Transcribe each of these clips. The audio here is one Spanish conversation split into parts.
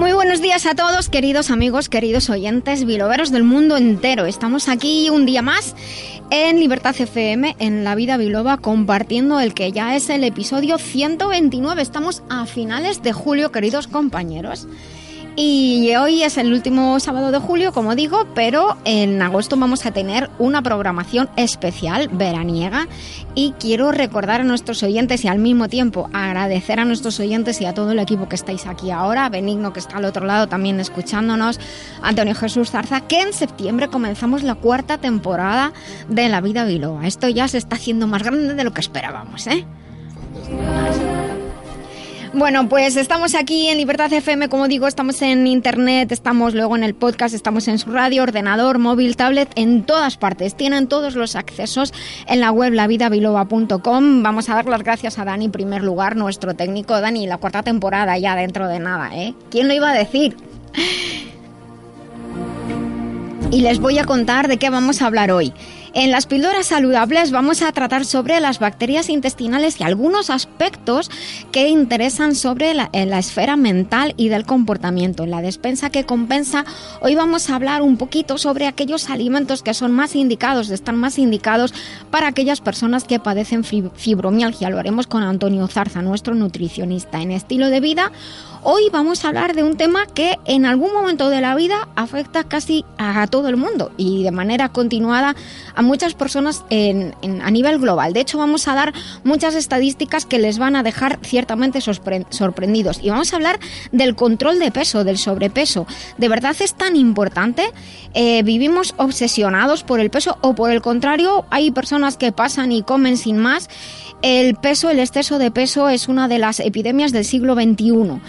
Muy buenos días a todos, queridos amigos, queridos oyentes, biloveros del mundo entero. Estamos aquí un día más en Libertad FM, en La Vida Biloba, compartiendo el que ya es el episodio 129. Estamos a finales de julio, queridos compañeros. Y hoy es el último sábado de julio, como digo, pero en agosto vamos a tener una programación especial veraniega y quiero recordar a nuestros oyentes y al mismo tiempo agradecer a nuestros oyentes y a todo el equipo que estáis aquí ahora, Benigno que está al otro lado también escuchándonos, Antonio Jesús Zarza, que en septiembre comenzamos la cuarta temporada de La Vida Biloba. Esto ya se está haciendo más grande de lo que esperábamos, ¿eh? Bueno, pues estamos aquí en Libertad FM, como digo, estamos en internet, estamos luego en el podcast, estamos en su radio, ordenador, móvil, tablet, en todas partes. Tienen todos los accesos en la web lavidabiloba.com. Vamos a dar las gracias a Dani, en primer lugar, nuestro técnico. Dani, la cuarta temporada ya dentro de nada, ¿eh? ¿Quién lo iba a decir? Y les voy a contar de qué vamos a hablar hoy. En las píldoras saludables vamos a tratar sobre las bacterias intestinales y algunos aspectos que interesan sobre la, la, esfera mental y del comportamiento. En la despensa que compensa, hoy vamos a hablar un poquito sobre aquellos alimentos que son más indicados, están más indicados para aquellas personas que padecen fibromialgia. Lo haremos con Antonio Zarza, nuestro nutricionista en estilo de vida. Hoy vamos a hablar de un tema que en algún momento de la vida afecta casi a todo el mundo y de manera continuada a muchas personas a nivel global. De hecho, vamos a dar muchas estadísticas que les van a dejar ciertamente sorprendidos. Y vamos a hablar del control de peso, del sobrepeso. ¿De verdad es tan importante? Eh, ¿Vivimos obsesionados por el peso o por el contrario hay personas que pasan y comen sin más? El peso, el exceso de peso es una de las epidemias del siglo XXI.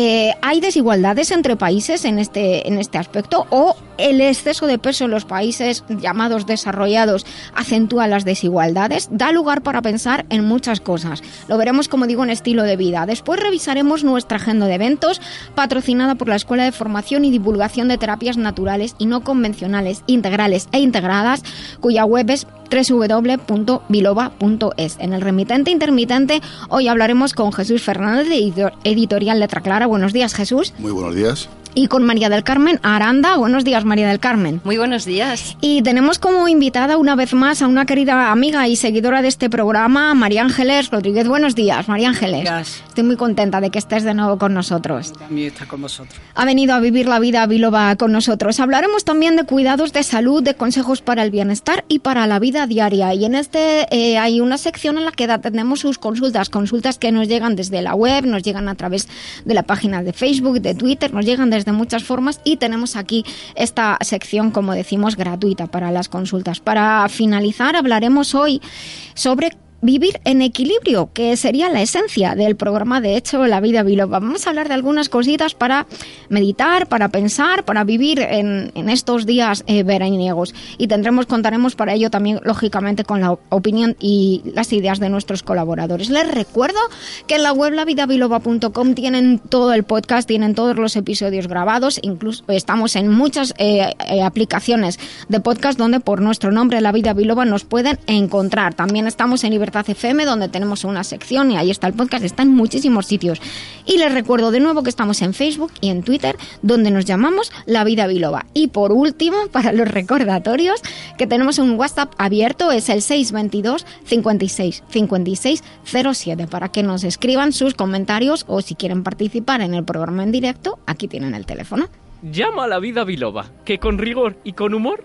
Eh, ¿Hay desigualdades entre países en este, en este aspecto o el exceso de peso en los países llamados desarrollados acentúa las desigualdades? Da lugar para pensar en muchas cosas. Lo veremos, como digo, en estilo de vida. Después revisaremos nuestra agenda de eventos patrocinada por la Escuela de Formación y Divulgación de Terapias Naturales y No Convencionales, Integrales e Integradas, cuya web es www.biloba.es. En el remitente intermitente hoy hablaremos con Jesús Fernández de Editorial Letra Clara. Buenos días, Jesús. Muy buenos días y con María del Carmen Aranda. Buenos días, María del Carmen. Muy buenos días. Y tenemos como invitada una vez más a una querida amiga y seguidora de este programa, María Ángeles Rodríguez. Buenos días, María Ángeles. Gracias. Estoy muy contenta de que estés de nuevo con nosotros. También está con vosotros. Ha venido a vivir la vida biloba con nosotros. Hablaremos también de cuidados de salud, de consejos para el bienestar y para la vida diaria. Y en este eh, hay una sección en la que atendemos sus consultas, consultas que nos llegan desde la web, nos llegan a través de la página de Facebook, de Twitter, nos llegan desde muchas formas y tenemos aquí esta sección, como decimos, gratuita para las consultas. Para finalizar, hablaremos hoy sobre vivir en equilibrio, que sería la esencia del programa de hecho La Vida Biloba. Vamos a hablar de algunas cositas para meditar, para pensar, para vivir en, en estos días eh, veraniegos. Y tendremos, contaremos para ello también, lógicamente, con la opinión y las ideas de nuestros colaboradores. Les recuerdo que en la web lavidabiloba.com tienen todo el podcast, tienen todos los episodios grabados, incluso estamos en muchas eh, eh, aplicaciones de podcast donde por nuestro nombre La Vida Biloba nos pueden encontrar. También estamos en Libertad FM, donde tenemos una sección y ahí está el podcast, está en muchísimos sitios. Y les recuerdo de nuevo que estamos en Facebook y en Twitter, donde nos llamamos La Vida Biloba. Y por último, para los recordatorios, que tenemos un WhatsApp abierto, es el 622 56 56 07, para que nos escriban sus comentarios o si quieren participar en el programa en directo, aquí tienen el teléfono. Llama a La Vida Biloba, que con rigor y con humor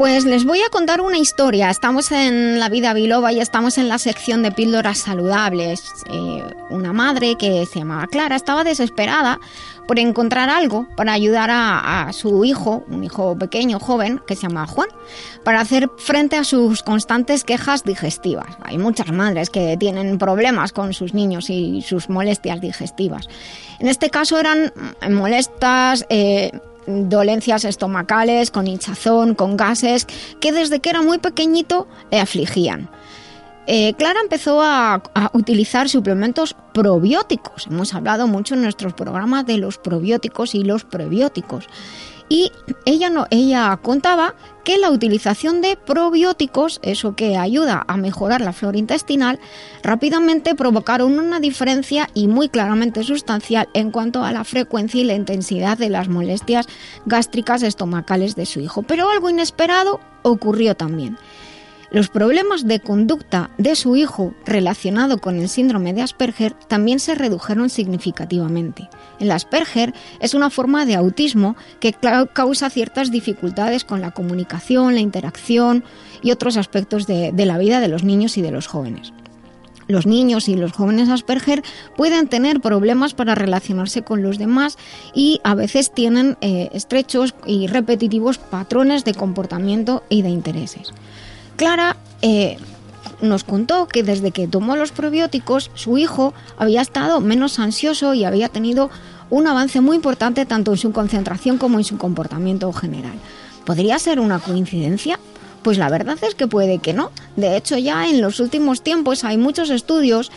Pues les voy a contar una historia. Estamos en la vida biloba y estamos en la sección de píldoras saludables. Eh, una madre que se llamaba Clara estaba desesperada por encontrar algo para ayudar a, su hijo, un hijo pequeño, joven, que se llama Juan, para hacer frente a sus constantes quejas digestivas. Hay muchas madres que tienen problemas con sus niños y sus molestias digestivas. En este caso eran molestas... Eh, dolencias estomacales, con hinchazón, con gases, que desde que era muy pequeñito le afligían. Eh, Clara empezó a, a, utilizar suplementos probióticos. Hemos hablado mucho en nuestros programas de los probióticos y los prebióticos. Y ella, no, ella contaba que la utilización de probióticos, eso que ayuda a mejorar la flora intestinal, rápidamente provocaron una diferencia y muy claramente sustancial en cuanto a la frecuencia y la intensidad de las molestias gástricas estomacales de su hijo. Pero algo inesperado ocurrió también. Los problemas de conducta de su hijo relacionado con el síndrome de Asperger también se redujeron significativamente. El Asperger es una forma de autismo que causa ciertas dificultades con la comunicación, la interacción y otros aspectos de, la vida de los niños y de los jóvenes. Los niños y los jóvenes Asperger pueden tener problemas para relacionarse con los demás y a veces tienen eh, estrechos y repetitivos patrones de comportamiento y de intereses. Clara eh, nos contó que desde que tomó los probióticos, su hijo había estado menos ansioso y había tenido un avance muy importante tanto en su concentración como en su comportamiento general. ¿Podría ser una coincidencia? Pues la verdad es que puede que no. De hecho, ya en los últimos tiempos hay muchos estudios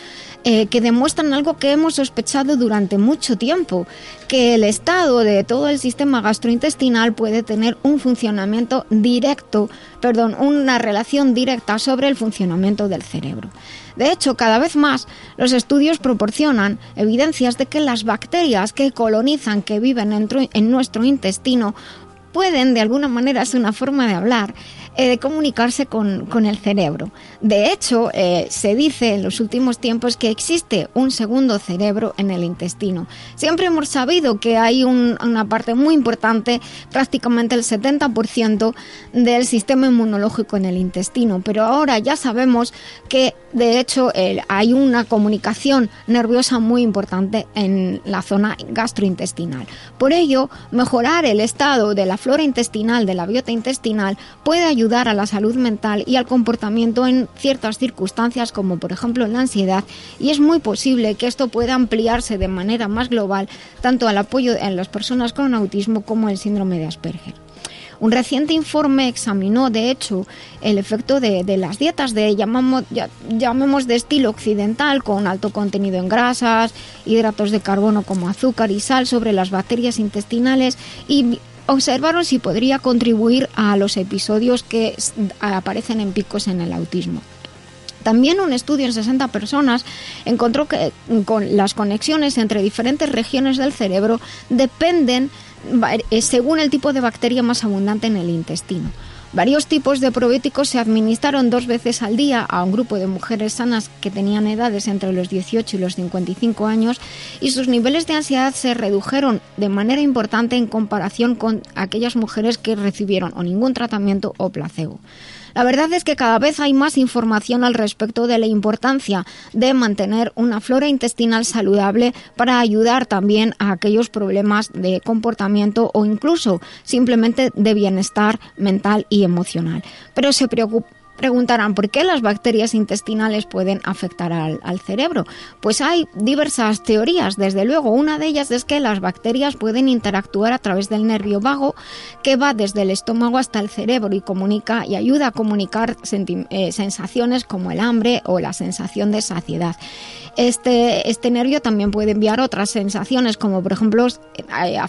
eh, que demuestran algo que hemos sospechado durante mucho tiempo, que el estado de todo el sistema gastrointestinal puede tener un funcionamiento directo, perdón, una relación directa sobre el funcionamiento del cerebro. De hecho, cada vez más los estudios proporcionan evidencias de que las bacterias que colonizan, que viven en nuestro intestino, pueden, de alguna manera, es una forma de hablar, eh, de comunicarse con, con, el cerebro. De hecho, eh, se dice en los últimos tiempos que existe un segundo cerebro en el intestino. Siempre hemos sabido que hay un, una parte muy importante, prácticamente el 70% del sistema inmunológico en el intestino, pero ahora ya sabemos que de hecho hay una comunicación nerviosa muy importante en la zona gastrointestinal. Por ello, mejorar el estado de la flora intestinal, de la biota intestinal, puede ayudar ayudar a la salud mental y al comportamiento en ciertas circunstancias como por ejemplo la ansiedad y es muy posible que esto pueda ampliarse de manera más global tanto al apoyo en las personas con autismo como el síndrome de Asperger. Un reciente informe examinó, de hecho, el efecto de, de las dietas de, llamamos, ya, llamemos de estilo occidental, con alto contenido en grasas, hidratos de carbono como azúcar y sal sobre las bacterias intestinales y observaron si podría contribuir a los episodios que aparecen en picos en el autismo. También un estudio en 60 personas encontró que con las conexiones entre diferentes regiones del cerebro dependen eh, según el tipo de bacteria más abundante en el intestino. Varios tipos de probióticos se administraron dos veces al día a un grupo de mujeres sanas que tenían edades entre los 18 y los 55 años y sus niveles de ansiedad se redujeron de manera importante en comparación con aquellas mujeres que recibieron o ningún tratamiento o placebo. La verdad es que cada vez hay más información al respecto de la importancia de mantener una flora intestinal saludable para ayudar también a aquellos problemas de comportamiento o incluso simplemente de bienestar mental y emocional. Pero se preocupa preguntarán por qué las bacterias intestinales pueden afectar al, cerebro. Pues hay diversas teorías, desde luego. Una de ellas es que las bacterias pueden interactuar a través del nervio vago que va desde el estómago hasta el cerebro y comunica y ayuda a comunicar eh, sensaciones como el hambre o la sensación de saciedad. Este, este nervio también puede enviar otras sensaciones como por ejemplo eh,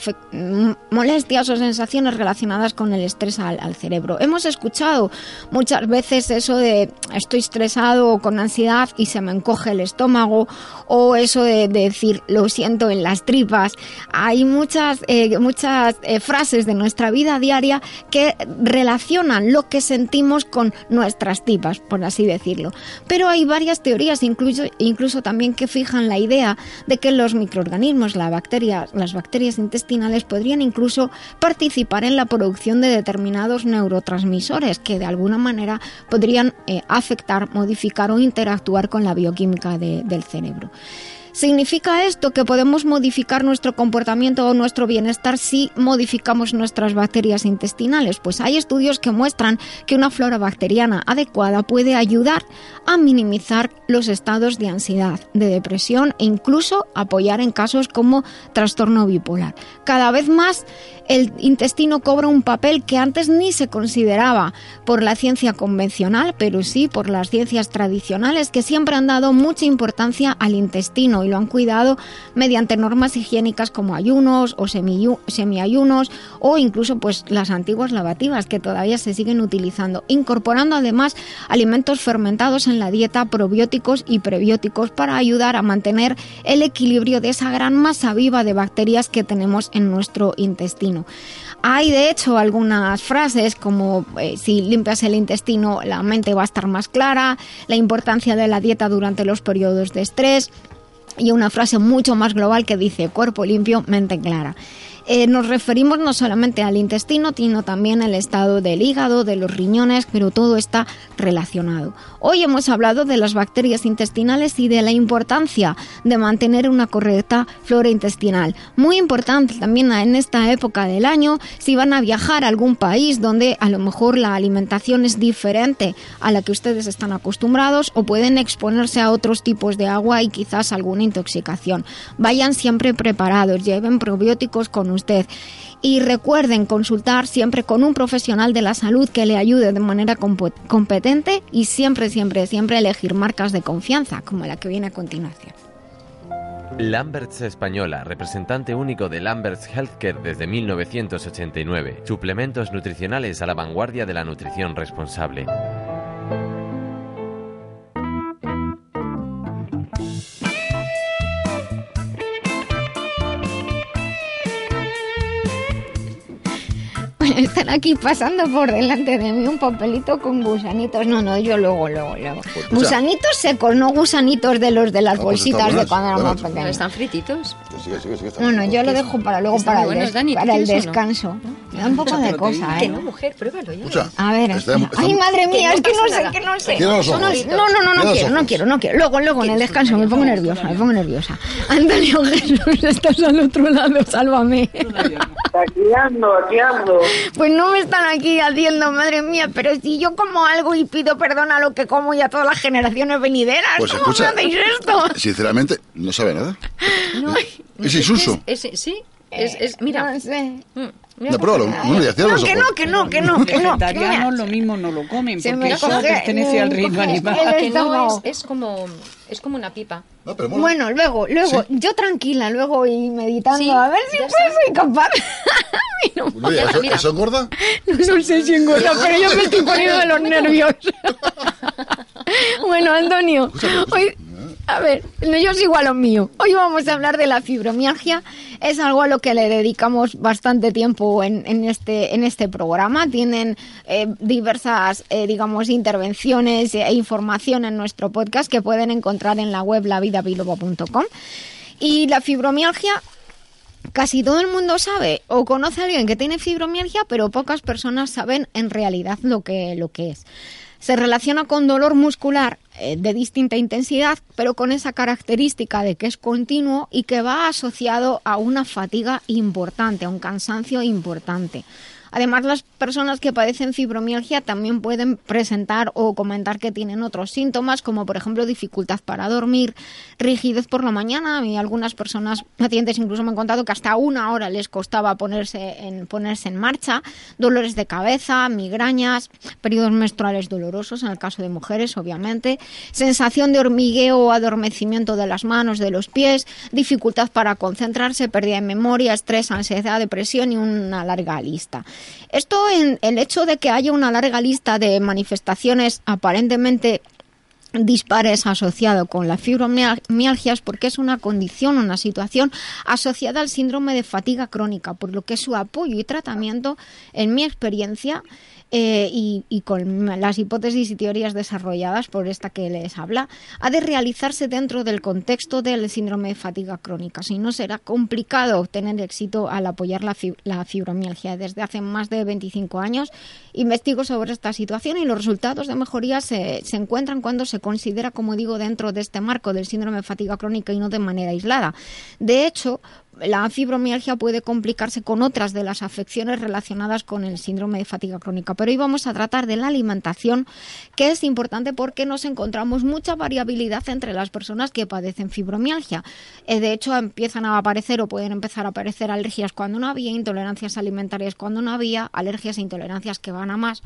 molestias o sensaciones relacionadas con el estrés al, al cerebro. Hemos escuchado muchas veces eso de estoy estresado o con ansiedad y se me encoge el estómago o eso de, de decir lo siento en las tripas. Hay muchas, eh, muchas eh, frases de nuestra vida diaria que relacionan lo que sentimos con nuestras tripas, por así decirlo. Pero hay varias teorías, incluso, incluso también también que fijan la idea de que los microorganismos, bacteria, las bacterias intestinales, podrían incluso participar en la producción de determinados neurotransmisores que de alguna manera podrían eh, afectar, modificar o interactuar con la bioquímica del cerebro. ¿Significa esto que podemos modificar nuestro comportamiento o nuestro bienestar si modificamos nuestras bacterias intestinales? Pues hay estudios que muestran que una flora bacteriana adecuada puede ayudar a minimizar los estados de ansiedad, de depresión e incluso apoyar en casos como trastorno bipolar. Cada vez más el intestino cobra un papel que antes ni se consideraba por la ciencia convencional, pero sí por las ciencias tradicionales que siempre han dado mucha importancia al intestino y lo han cuidado mediante normas higiénicas como ayunos o semiayunos o incluso pues las antiguas lavativas que todavía se siguen utilizando, incorporando además alimentos fermentados en la dieta, probióticos y prebióticos para ayudar a mantener el equilibrio de esa gran masa viva de bacterias que tenemos en nuestro intestino. Hay de hecho algunas frases como eh, si limpias el intestino la mente va a estar más clara, la importancia de la dieta durante los periodos de estrés, y una frase mucho más global que dice cuerpo limpio, mente clara. Eh, nos referimos no solamente al intestino, sino también al estado del hígado, de los riñones, pero todo está relacionado. Hoy hemos hablado de las bacterias intestinales y de la importancia de mantener una correcta flora intestinal. Muy importante también en esta época del año si van a viajar a algún país donde a lo mejor la alimentación es diferente a la que ustedes están acostumbrados o pueden exponerse a otros tipos de agua y quizás alguna intoxicación. Vayan siempre preparados, lleven probióticos con usted. Y recuerden consultar siempre con un profesional de la salud que le ayude de manera competente y siempre, siempre, siempre elegir marcas de confianza, como la que viene a continuación. Lamberts Española, representante único de Lamberts Healthcare desde 1989. Suplementos nutricionales a la vanguardia de la nutrición responsable. están aquí pasando por delante de mí un papelito con gusanitos. No, no, yo luego, luego, luego. Pues, gusanitos secos, no gusanitos de los de las ah, pues bolsitas de cuando éramos pequeños. ¿Están frititos? Pues no, no, yo lo dejo para luego para el, para el descanso. Me da un poco de cosa, ¿eh? Que no, mujer, pruébalo ya. A ver, ay, madre mía, es que no sé, que no sé. No, no, no, no quiero, no quiero, no quiero. Luego, luego en el descanso me pongo nerviosa, me pongo nerviosa. Antonio Jesús, estás al otro lado, sálvame. Aquí ando, aquí ando. Pues no me están aquí haciendo, madre mía, pero si yo como algo y pido perdón a lo que como y a todas las generaciones venideras, pues ¿cómo escucha, me hacéis esto? Sinceramente, no sabe nada. No, es, insulso. sí, es, es, mira. No sé. Mm. No, pruébalo. No, no, que no, que no, que no, que no. Los lo mismo no lo comen porque eso pertenece al reino animal. Que no, es, es como es como una pipa. bueno, luego, luego, yo tranquila, luego y meditando, a ver si soy capaz. no, ¿eso, ¿Eso engorda? No, sé si engorda, pero yo me estoy poniendo de los nervios. bueno, Antonio, hoy, a ver, yo sigo a lo mío. Hoy vamos a hablar de la fibromialgia. Es algo a lo que le dedicamos bastante tiempo en, este, este programa. Tienen eh, diversas, eh, digamos, intervenciones e información en nuestro podcast que pueden encontrar en la web lavidabiloba.com. Y la fibromialgia casi todo el mundo sabe o conoce a alguien que tiene fibromialgia, pero pocas personas saben en realidad lo que, es. Se relaciona con dolor muscular de distinta intensidad, pero con esa característica de que es continuo y que va asociado a una fatiga importante, a un cansancio importante. Además, las personas que padecen fibromialgia también pueden presentar o comentar que tienen otros síntomas, como por ejemplo dificultad para dormir, rigidez por la mañana. Y algunas personas, pacientes incluso me han contado que hasta una hora les costaba ponerse en, ponerse en marcha, dolores de cabeza, migrañas, periodos menstruales dolorosos, en el caso de mujeres, obviamente, sensación de hormigueo o adormecimiento de las manos, de los pies, dificultad para concentrarse, pérdida de memoria, estrés, ansiedad, depresión y una larga lista. Esto en el hecho de que haya una larga lista de manifestaciones aparentemente dispares asociado con la fibromialgia es porque es una condición, una situación asociada al síndrome de fatiga crónica, por lo que su apoyo y tratamiento, en mi experiencia, eh, y, con las hipótesis y teorías desarrolladas por esta que les habla, ha de realizarse dentro del contexto del síndrome de fatiga crónica. Si no, será complicado obtener éxito al apoyar la, la fibromialgia. Desde hace más de 25 años investigo sobre esta situación y los resultados de mejoría se, se encuentran cuando se considera, como digo, dentro de este marco del síndrome de fatiga crónica y no de manera aislada. De hecho, la fibromialgia puede complicarse con otras de las afecciones relacionadas con el síndrome de fatiga crónica. Pero hoy vamos a tratar de la alimentación, que es importante porque nos encontramos mucha variabilidad entre las personas que padecen fibromialgia. Eh, de hecho, empiezan a aparecer o pueden empezar a aparecer alergias cuando no había, intolerancias alimentarias cuando no había, alergias e intolerancias que van a más.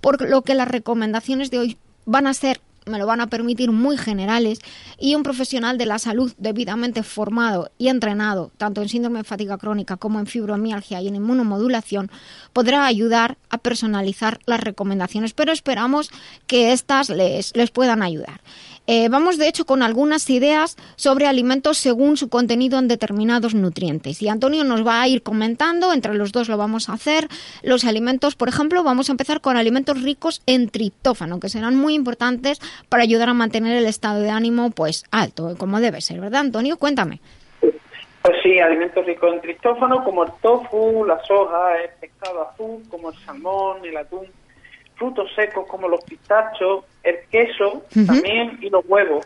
Por lo que las recomendaciones de hoy van a ser me lo van a permitir muy generales y un profesional de la salud debidamente formado y entrenado tanto en síndrome de fatiga crónica como en fibromialgia y en inmunomodulación podrá ayudar a personalizar las recomendaciones pero esperamos que estas les, les puedan ayudar. Eh, vamos, de hecho, con algunas ideas sobre alimentos según su contenido en determinados nutrientes. Y Antonio nos va a ir comentando, entre los dos lo vamos a hacer, los alimentos, por ejemplo, vamos a empezar con alimentos ricos en triptófano, que serán muy importantes para ayudar a mantener el estado de ánimo pues alto, como debe ser, ¿verdad, Antonio? Cuéntame. Pues sí, alimentos ricos en triptófano como el tofu, la soja, el pescado azul, como el salmón, el atún, frutos secos como los pistachos, el queso también y los huevos.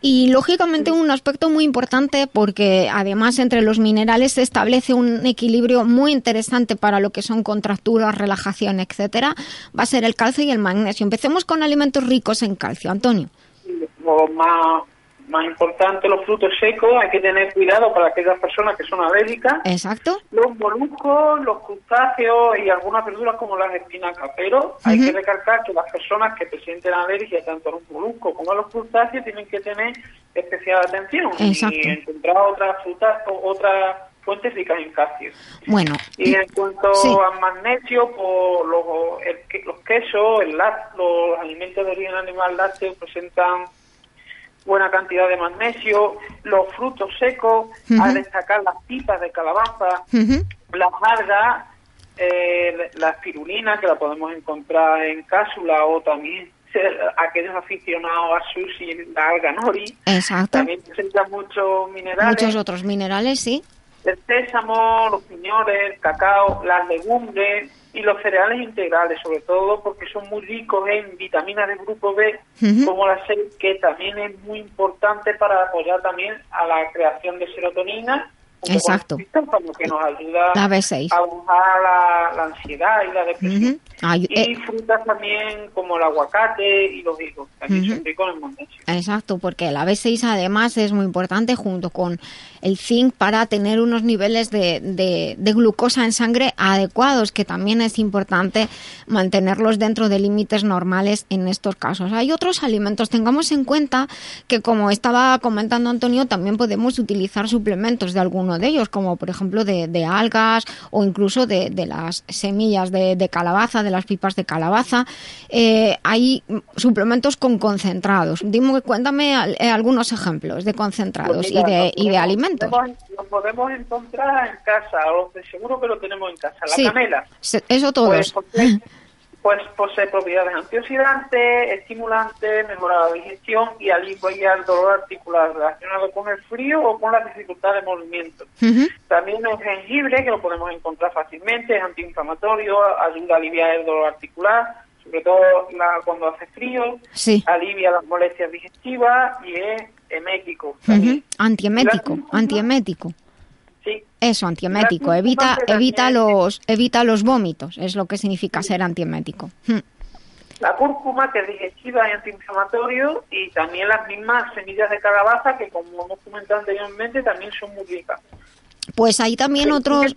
Y lógicamente un aspecto muy importante porque además entre los minerales se establece un equilibrio muy interesante para lo que son contracturas, relajación, etcétera, va a ser el calcio y el magnesio. Empecemos con alimentos ricos en calcio, Antonio. más, más importante, los frutos secos, hay que tener cuidado para aquellas personas que son alérgicas. Exacto. Los moluscos, los crustáceos y algunas verduras como las espinacas, pero hay que recalcar que las personas que presenten alergia tanto a los moluscos como a los crustáceos tienen que tener especial atención Exacto. y encontrar otras frutas o otras fuentes ricas en calcio. Bueno. Y en cuanto a magnesio, pues, los, los quesos, el los alimentos de origen animal lácteo presentan buena cantidad de magnesio, los frutos secos, a destacar las pipas de calabaza, las algas, eh, la espirulina, que la podemos encontrar en cápsula o también aquellos aficionados a sushi, la alga nori. Exacto. También presenta muchos minerales. Muchos otros minerales, sí. El sésamo, los piñones, el cacao, las legumbres, y los cereales integrales, sobre todo porque son muy ricos en vitaminas del grupo B, como la C, que también es muy importante para apoyar también a la creación de serotonina. Exacto. que nos ayuda a bajar la, ansiedad y la depresión. y eh, frutas también como el aguacate y los higos, también son ricos en magnesio. Exacto, porque la B6 además es muy importante junto con el zinc para tener unos niveles de, de, glucosa en sangre adecuados, que también es importante mantenerlos dentro de límites normales en estos casos. Hay otros alimentos, tengamos en cuenta que como estaba comentando Antonio, también podemos utilizar suplementos de alguno de ellos, como por ejemplo de, algas o incluso de, las semillas de, calabaza, de las pipas de calabaza. Eh, hay suplementos con concentrados. Dime, cuéntame eh, algunos ejemplos de concentrados pues y, de, y de alimentos. Lo podemos encontrar en casa, o seguro que lo tenemos en casa. La canela. Eso todo. Pues, pues, posee propiedades antioxidantes, estimulantes, mejora la digestión y alivia el dolor articular relacionado con el frío o con la dificultad de movimiento. También el jengibre, que lo podemos encontrar fácilmente, es antiinflamatorio, ayuda a aliviar el dolor articular, sobre todo cuando hace frío, alivia las molestias digestivas y es emético. Antiemético, antiemético. Sí. Eso, antiemético. Evita, evita los, evita los vómitos. Es lo que significa ser antiemético. La cúrcuma, que es digestiva y antiinflamatorio, y también las mismas semillas de calabaza, que como hemos comentado anteriormente, también son muy ricas. Pues hay también otros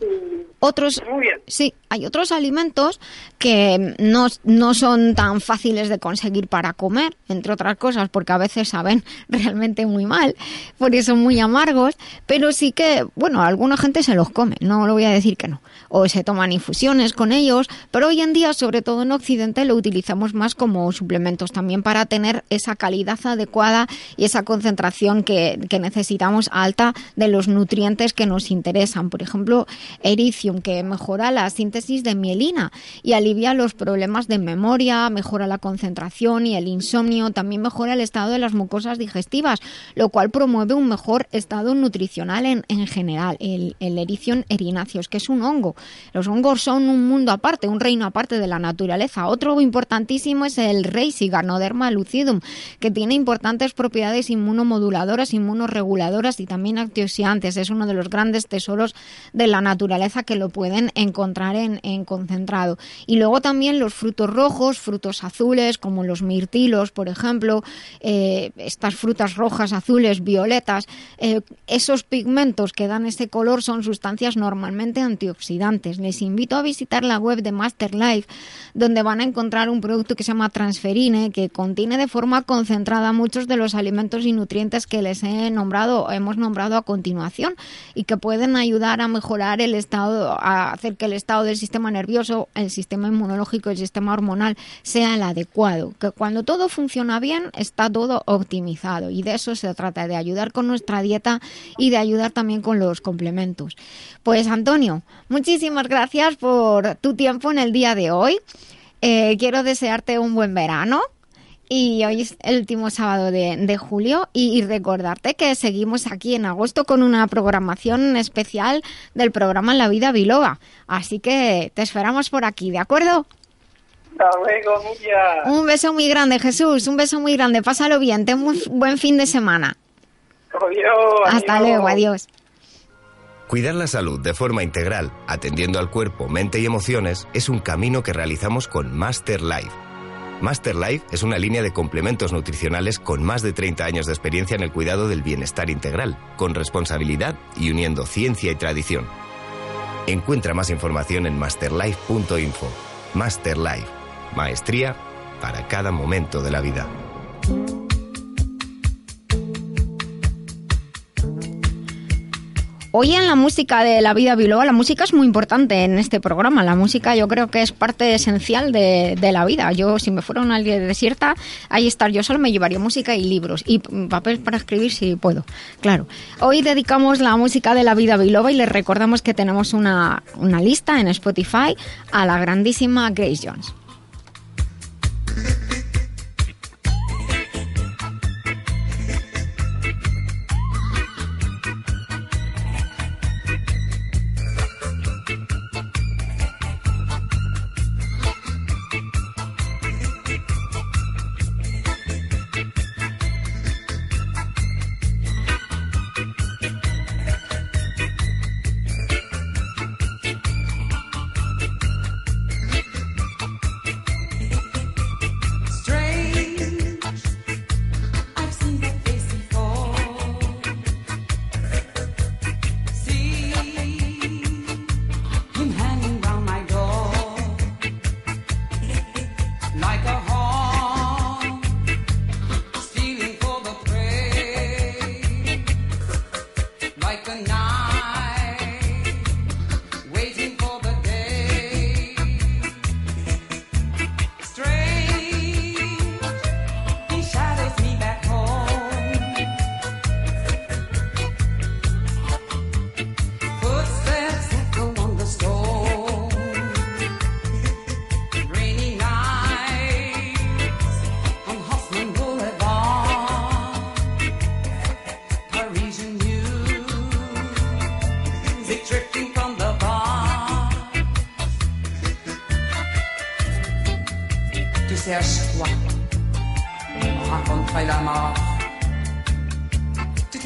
otros sí hay otros alimentos que no, no son tan fáciles de conseguir para comer entre otras cosas porque a veces saben realmente muy mal por eso muy amargos pero sí que bueno alguna gente se los come no lo voy a decir que no. O se toman infusiones con ellos pero hoy en día sobre todo en occidente lo utilizamos más como suplementos también para tener esa calidad adecuada y esa concentración que, que necesitamos alta de los nutrientes que nos interesan. Por ejemplo ericio que mejora la síntesis síntesis de mielina y alivia los problemas de memoria, mejora la concentración y el insomnio, también mejora el estado de las mucosas digestivas, lo cual promueve un mejor estado nutricional en, en general. El, el ericium erinaceus, que es un hongo. Los hongos son un mundo aparte, un reino aparte de la naturaleza. Otro importantísimo es el Reishi, Ganoderma lucidum, que tiene importantes propiedades inmunomoduladoras, inmunoreguladoras y también antioxidantes. Es uno de los grandes tesoros de la naturaleza que lo pueden encontrar en, concentrado. Y luego también los frutos rojos, frutos azules, como los mirtilos, por ejemplo, eh, estas frutas rojas, azules, violetas, eh, esos pigmentos que dan ese color son sustancias normalmente antioxidantes. Les invito a visitar la web de Master Life, donde van a encontrar un producto que se llama Transferine, que contiene de forma concentrada muchos de los alimentos y nutrientes que les he nombrado, hemos nombrado a continuación, y que pueden ayudar a mejorar el estado, a hacer que el estado del sistema nervioso, el sistema inmunológico, el sistema hormonal sea el adecuado. Que cuando todo funciona bien, está todo optimizado. Y de eso se trata, de ayudar con nuestra dieta y de ayudar también con los complementos. Pues Antonio, muchísimas gracias por tu tiempo en el día de hoy. Eh, quiero desearte un buen verano y hoy es el último sábado de, julio y, recordarte que seguimos aquí en agosto con una programación especial del programa La Vida Biloba. Así que te esperamos por aquí, ¿de acuerdo? Hasta luego, Un beso muy grande, Jesús. Un beso muy grande. Pásalo bien. Ten un buen fin de semana. Adiós. Hasta luego. Adiós. Cuidar la salud de forma integral, atendiendo al cuerpo, mente y emociones, es un camino que realizamos con Master Life Master Life es una línea de complementos nutricionales con más de 30 años de experiencia en el cuidado del bienestar integral, con responsabilidad y uniendo ciencia y tradición. Encuentra más información en masterlife.info. Master Life, maestría para cada momento de la vida. Hoy en la música de la vida biloba, la música es muy importante en este programa. La música yo creo que es parte esencial de, la vida. Yo, si me fuera una aldea desierta, ahí estar yo solo me llevaría música y libros y papel para escribir si puedo. Claro. Hoy dedicamos la música de la vida biloba y les recordamos que tenemos una, una lista en Spotify a la grandísima Grace Jones.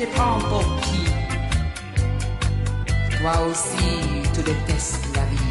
te prends pour qui Toi aussi, tu détestes la vie.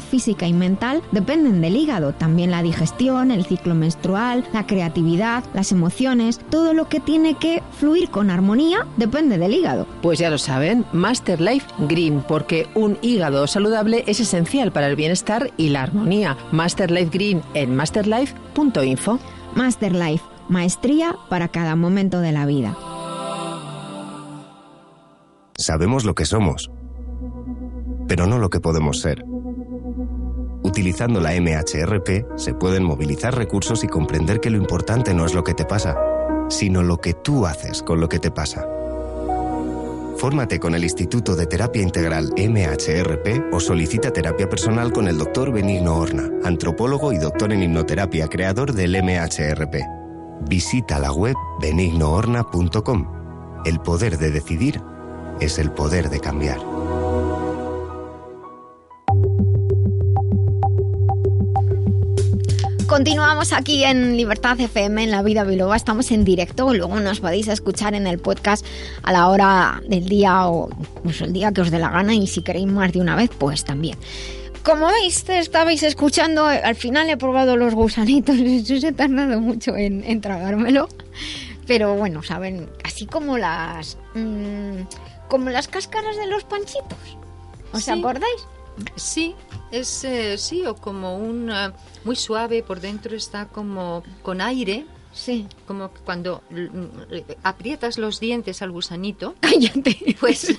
física y mental dependen del hígado. También la digestión, el ciclo menstrual, la creatividad, las emociones, todo lo que tiene que fluir con armonía depende del hígado. Pues ya lo saben, Master Life Green, porque un hígado saludable es esencial para el bienestar y la armonía. Master Life Green en masterlife.info. Master Life, maestría para cada momento de la vida. Sabemos lo que somos pero no lo que podemos ser. Utilizando la MHRP se pueden movilizar recursos y comprender que lo importante no es lo que te pasa, sino lo que tú haces con lo que te pasa. Fórmate con el Instituto de Terapia Integral MHRP o solicita terapia personal con el doctor Benigno Horna, antropólogo y doctor en hipnoterapia, creador del MHRP. Visita la web benignohorna.com. El poder de decidir es el poder de cambiar. Continuamos aquí en Libertad FM, en La Vida Biloba. Estamos en directo. Luego nos podéis escuchar en el podcast a la hora del día o pues, el día que os dé la gana. Y si queréis más de una vez, pues también. Como veis, estabais escuchando, al final he probado los gusanitos. Yo he tardado mucho en, tragármelo. Pero bueno, saben, así como las. Mm, como las cáscaras de los panchitos. ¿Os acordáis? Sí, es eh, sí, o como un eh, muy suave, por dentro está como con aire. Sí. Como cuando aprietas los dientes al gusanito. Cállate. Pues.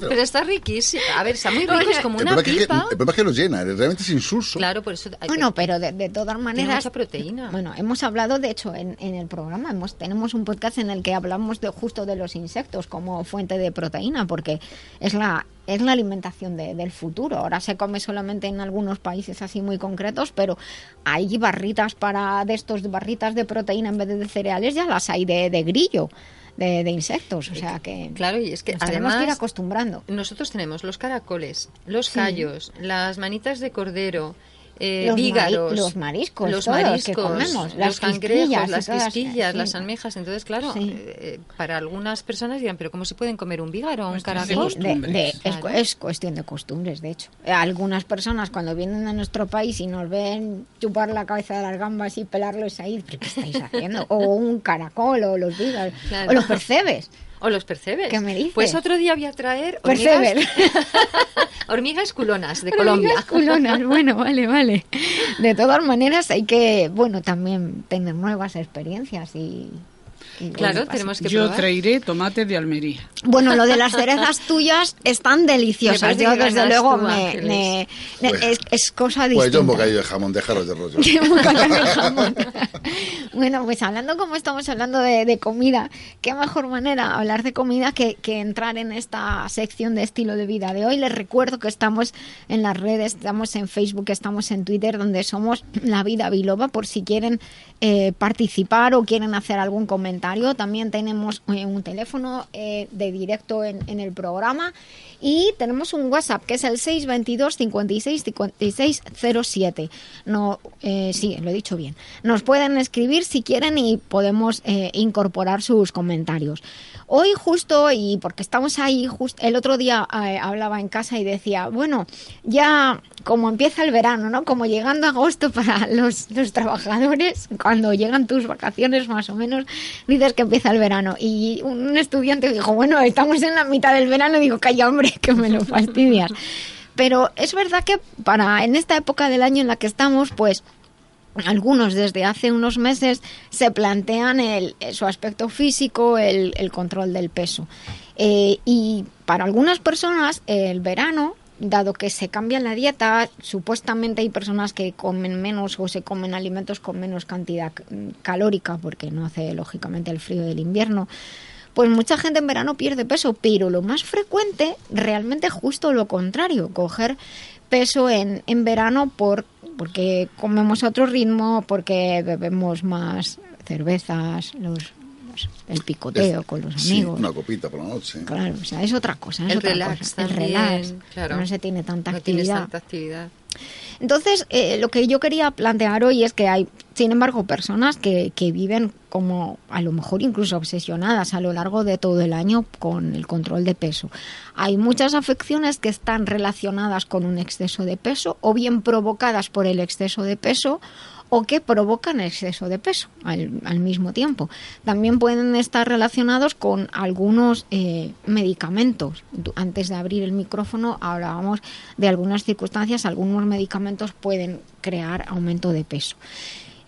pero, está riquísimo. A ver, está muy rico, es como una pipa. el problema es que lo llena, realmente es insulso. Claro, por eso. Bueno, pero de, todas maneras. mucha proteína. Bueno, hemos hablado, de hecho, en, en, el programa, hemos, tenemos un podcast en el que hablamos de justo de los insectos como fuente de proteína, porque es la es la alimentación del futuro. Ahora se come solamente en algunos países así muy concretos, pero hay barritas para de estos barritas de proteína en vez de, cereales, ya las hay de, grillo. De, insectos, o sea que claro y es que además tenemos que ir acostumbrando. Nosotros tenemos los caracoles, los callos, las manitas de cordero, eh, los, los mariscos, los mariscos, que comemos, los cangrejos, las quisquillas, las almejas. Entonces, claro, eh, para algunas personas dirán, pero ¿cómo se pueden comer un vígaro o un caracol? es, cuestión de costumbres, de hecho. Algunas personas cuando vienen a nuestro país y nos ven chupar la cabeza de las gambas y pelarlos ahí, ¿qué estáis haciendo? o un caracol, o los vígaros, o los percebes. ¿O los percebes? ¿Qué me dices? Pues otro día voy a traer hormigas, hormigas culonas de Colombia. Hormigas culonas, bueno, vale, vale. De todas maneras hay que, bueno, también tener nuevas experiencias y claro, tenemos que Yo traeré tomate de Almería. Bueno, lo de las cerezas tuyas están deliciosas. Yo, desde luego, me, es, cosa distinta. Pues yo un bocadillo de jamón, déjalos de rollo. bueno, pues hablando como estamos hablando de, comida, qué mejor manera hablar de comida que, que entrar en esta sección de estilo de vida de hoy. Les recuerdo que estamos en las redes, estamos en Facebook, estamos en Twitter, donde somos La Vida Biloba, por si quieren eh, participar o quieren hacer algún comentario. También tenemos eh, un teléfono eh, de directo en, el programa y tenemos un WhatsApp que es el 622 56 56 07. No, sí, lo he dicho bien. Nos pueden escribir si quieren y podemos incorporar sus comentarios. Hoy justo, y porque estamos ahí, el otro día hablaba en casa y decía, bueno, ya como empieza el verano, ¿no? Como llegando agosto para los, trabajadores, cuando llegan tus vacaciones más o menos, dices que empieza el verano. Y un estudiante dijo, bueno, estamos en la mitad del verano, digo, calla hombre, que me lo fastidias. Pero es verdad que para en esta época del año en la que estamos, pues algunos desde hace unos meses se plantean el, su aspecto físico, el, control del peso. Eh, y para algunas personas el verano dado que se cambia la dieta, supuestamente hay personas que comen menos o se comen alimentos con menos cantidad calórica, porque no hace lógicamente el frío del invierno, pues mucha gente en verano pierde peso, pero lo más frecuente realmente justo lo contrario, coger peso en, en verano por, porque comemos a otro ritmo, porque bebemos más cervezas, los el picoteo con los amigos. una copita por la noche. Claro, o sea, es otra cosa. Es el otra relax cosa. El relax. No se tiene tanta no actividad. tanta actividad. Entonces, eh, lo que yo quería plantear hoy es que hay, sin embargo, personas que, que viven como a lo mejor incluso obsesionadas a lo largo de todo el año con el control de peso. Hay muchas afecciones que están relacionadas con un exceso de peso o bien provocadas por el exceso de peso o que provocan exceso de peso al, mismo tiempo. También pueden estar relacionados con algunos eh, medicamentos. Antes de abrir el micrófono hablábamos de algunas circunstancias, algunos medicamentos pueden crear aumento de peso.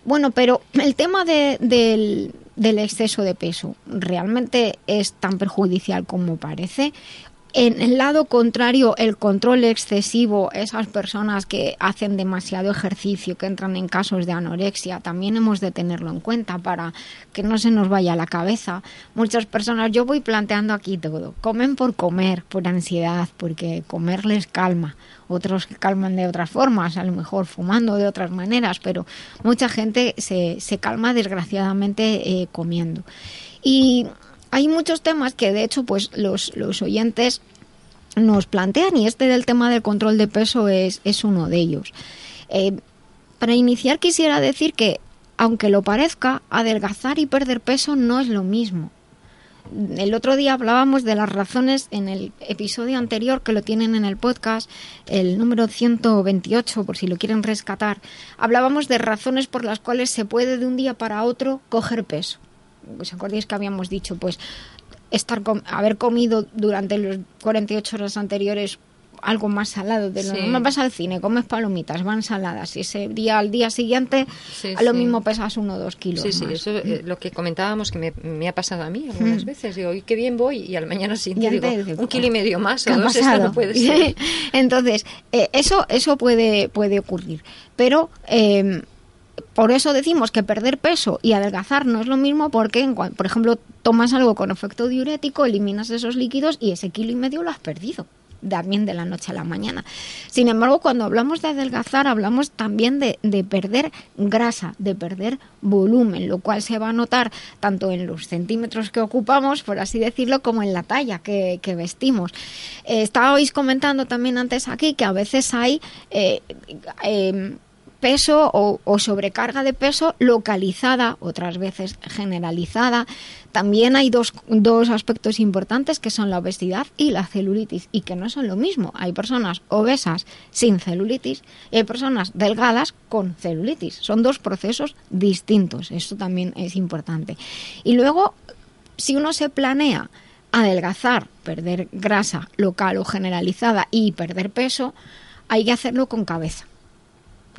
Bueno, pero el tema del, del exceso de peso realmente es tan perjudicial como parece en el lado contrario, el control excesivo, esas personas que hacen demasiado ejercicio, que entran en casos de anorexia, también hemos de tenerlo en cuenta para que no se nos vaya la cabeza. Muchas personas, yo voy planteando aquí todo, comen por comer, por ansiedad, porque comer les calma. Otros calman de otras formas, a lo mejor fumando de otras maneras, pero mucha gente se, se calma desgraciadamente eh, comiendo. Y hay muchos temas que de hecho pues los, oyentes nos plantean y este del tema del control de peso es, es uno de ellos. Eh, para iniciar quisiera decir que aunque lo parezca, adelgazar y perder peso no es lo mismo. El otro día hablábamos de las razones en el episodio anterior que lo tienen en el podcast, el número 128, por si lo quieren rescatar. Hablábamos de razones por las cuales se puede de un día para otro coger peso. ¿Os acordáis que habíamos dicho? Pues estar haber comido durante los 48 horas anteriores algo más salado de lo no vas al cine comes palomitas van saladas y ese día al día siguiente a lo mismo pesas uno o dos kilos sí sí eso es lo que comentábamos que me, ha pasado a mí algunas mm. veces. Digo y qué bien voy y al mañana siguiente digo un kilo y medio más o dos esto no puede ser. Entonces eh, eso eso puede puede ocurrir. Pero eh, por eso decimos que perder peso y adelgazar no es lo mismo porque, por ejemplo, tomas algo con efecto diurético, eliminas esos líquidos y ese kilo y medio lo has perdido también de la noche a la mañana. Sin embargo, cuando hablamos de adelgazar, hablamos también de, perder grasa, de perder volumen, lo cual se va a notar tanto en los centímetros que ocupamos, por así decirlo, como en la talla que, vestimos. Eh, estabais comentando también antes aquí que a veces hay... Eh, eh, peso o, sobrecarga de peso localizada, otras veces generalizada. También hay dos, dos, aspectos importantes que son la obesidad y la celulitis y que no son lo mismo. Hay personas obesas sin celulitis y hay personas delgadas con celulitis. Son dos procesos distintos. Esto también es importante. Y luego, si uno se planea adelgazar, perder grasa local o generalizada y perder peso, hay que hacerlo con cabeza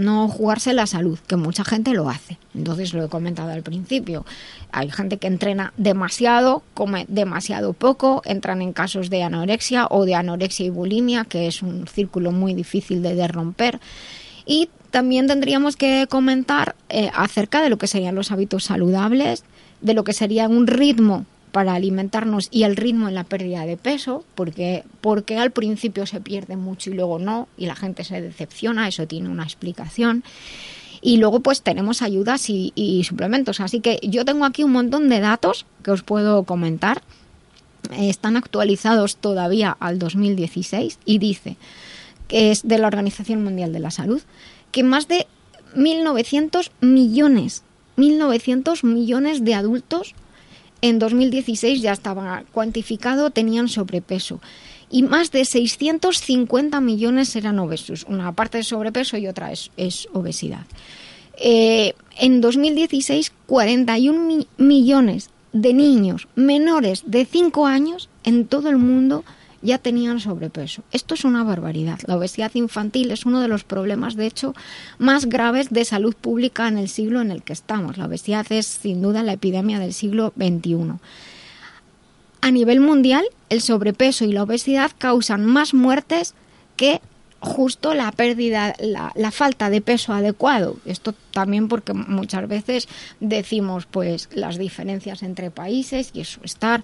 no jugarse la salud, que mucha gente lo hace. Entonces lo he comentado al principio. Hay gente que entrena demasiado, come demasiado poco, entran en casos de anorexia o de anorexia y bulimia, que es un círculo muy difícil de romper. Y también tendríamos que comentar eh, acerca de lo que serían los hábitos saludables, de lo que sería un ritmo para alimentarnos y el ritmo en la pérdida de peso, porque, porque al principio se pierde mucho y luego no, y la gente se decepciona, eso tiene una explicación. Y luego pues tenemos ayudas y, suplementos. Así que yo tengo aquí un montón de datos que os puedo comentar. Están actualizados todavía al 2016 y dice que es de la Organización Mundial de la Salud que más de 1.900 millones, 1.900 millones de adultos en 2016 ya estaba cuantificado, tenían sobrepeso. Y más de 650 millones eran obesos. Una parte es sobrepeso y otra es, obesidad. Eh, en 2016, 41 millones de niños menores de 5 años en todo el mundo ya tenían sobrepeso. Esto es una barbaridad. La obesidad infantil es uno de los problemas, de hecho, más graves de salud pública en el siglo en el que estamos. La obesidad es, sin duda, la epidemia del siglo XXI. a nivel mundial el sobrepeso y la obesidad causan más muertes que justo la pérdida, la, la, falta de peso adecuado. Esto también porque muchas veces decimos pues las diferencias entre países y eso, estar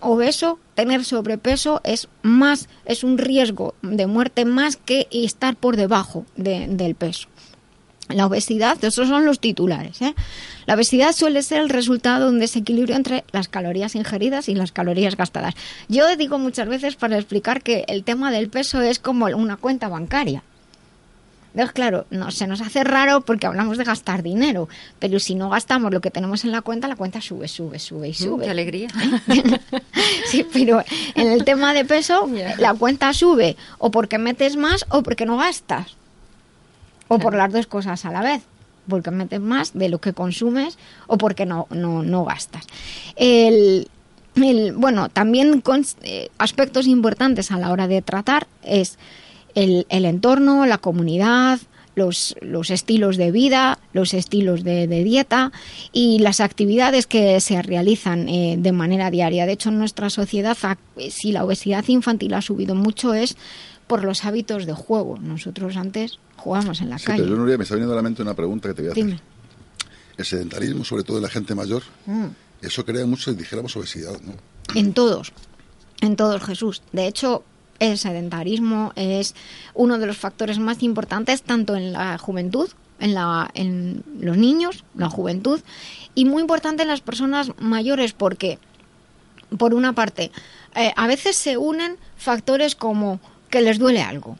obeso, tener sobrepeso es más, es un riesgo de muerte más que estar por debajo del peso. La obesidad, esos son los titulares. ¿eh? La obesidad suele ser el resultado de un desequilibrio entre las calorías ingeridas y las calorías gastadas. Yo digo muchas veces para explicar que el tema del peso es como una cuenta bancaria. Entonces, claro, no, se nos hace raro porque hablamos de gastar dinero, pero si no gastamos lo que tenemos en la cuenta, la cuenta sube, sube, sube y mm, sube. ¡Qué alegría! sí, pero en el tema de peso, la cuenta sube o porque metes más o porque no gastas o por las dos cosas a la vez porque metes más de lo que consumes o porque no, no, no gastas. El, bueno, también eh, aspectos importantes a la hora de tratar es el, el entorno, la comunidad, los, los, estilos de vida, los estilos de, dieta y las actividades que se realizan eh, de manera diaria. De hecho, en nuestra sociedad, si la obesidad infantil ha subido mucho, es por los hábitos de juego. Nosotros antes jugábamos en la calle. Pero yo, Nuria, me está viniendo a la mente una pregunta que te voy a hacer. El sedentarismo, sobre todo en la gente mayor, mm. eso crea mucho, dijéramos, obesidad, ¿no? En todos, en todos, Jesús. De hecho, el sedentarismo es uno de los factores más importantes tanto en la juventud, en, la, en los niños, la juventud, y muy importante en las personas mayores porque, por una parte, eh, a veces se unen factores como que les duele algo.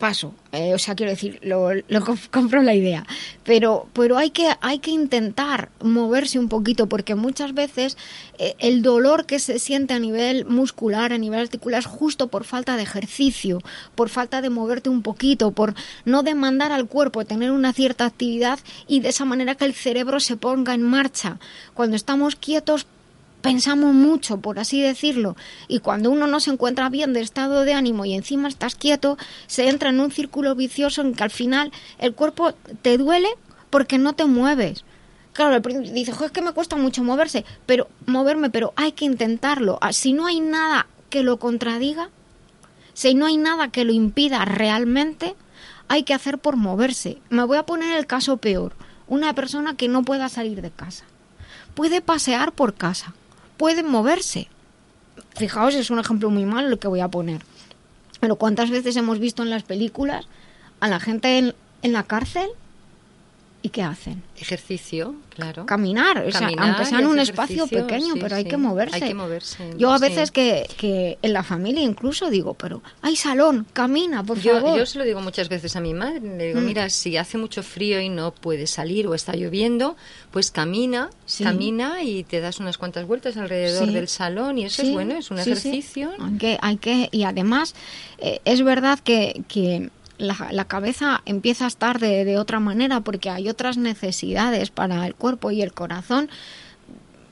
Paso, eh, o sea, quiero decir, lo, compro la idea, pero, pero hay, que, hay que intentar moverse un poquito porque muchas veces eh, el dolor que se siente a nivel muscular, a nivel articular, es justo por falta de ejercicio, por falta de moverte un poquito, por no demandar al cuerpo tener una cierta actividad y de esa manera que el cerebro se ponga en marcha. Cuando estamos quietos pensamos mucho, por así decirlo, y cuando uno no se encuentra bien de estado de ánimo y encima estás quieto, se entra en un círculo vicioso en que al final el cuerpo te duele porque no te mueves. Claro, el dice, es que me cuesta mucho moverse, pero moverme, pero hay que intentarlo. Ah, si no hay nada que lo contradiga, si no hay nada que lo impida realmente, hay que hacer por moverse. Me voy a poner el caso peor, una persona que no pueda salir de casa. Puede pasear por casa, pueden moverse. Fijaos, es un ejemplo muy malo lo que voy a poner. Pero ¿cuántas veces hemos visto en las películas a la gente en, en la cárcel ¿Y qué hacen? Ejercicio, claro. Caminar, o sea, aunque sea en un espacio pequeño, pero hay que moverse. Hay que moverse. Yo a veces que, que, en la familia incluso digo, pero hay salón, camina, por favor. Yo se lo digo muchas veces a mi madre, le digo, mm. mira, si hace mucho frío y no puedes salir o está lloviendo, pues camina, camina y te das unas cuantas vueltas alrededor del salón y eso es bueno, es un ejercicio. Hay que, hay que, y además eh, es verdad que, que la, cabeza empieza a estar de, otra manera porque hay otras necesidades para el cuerpo y el corazón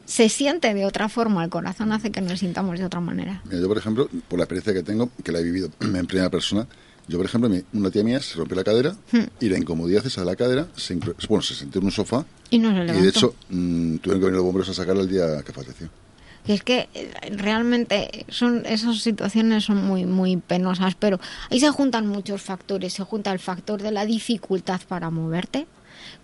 se siente de otra forma, el corazón hace que nos sintamos de otra manera. yo, por ejemplo, por la experiencia que tengo, que la he vivido en primera persona, yo, por ejemplo, una tía mía se rompió la cadera hmm. y la incomodidad esa de la cadera, se, bueno, se sentó en un sofá y, no y de hecho mm, tuvieron que venir los bomberos a sacarla el día que falleció. Y es que eh, realmente son esas situaciones son muy muy penosas, pero ahí se juntan muchos factores, se junta el factor de la dificultad para moverte,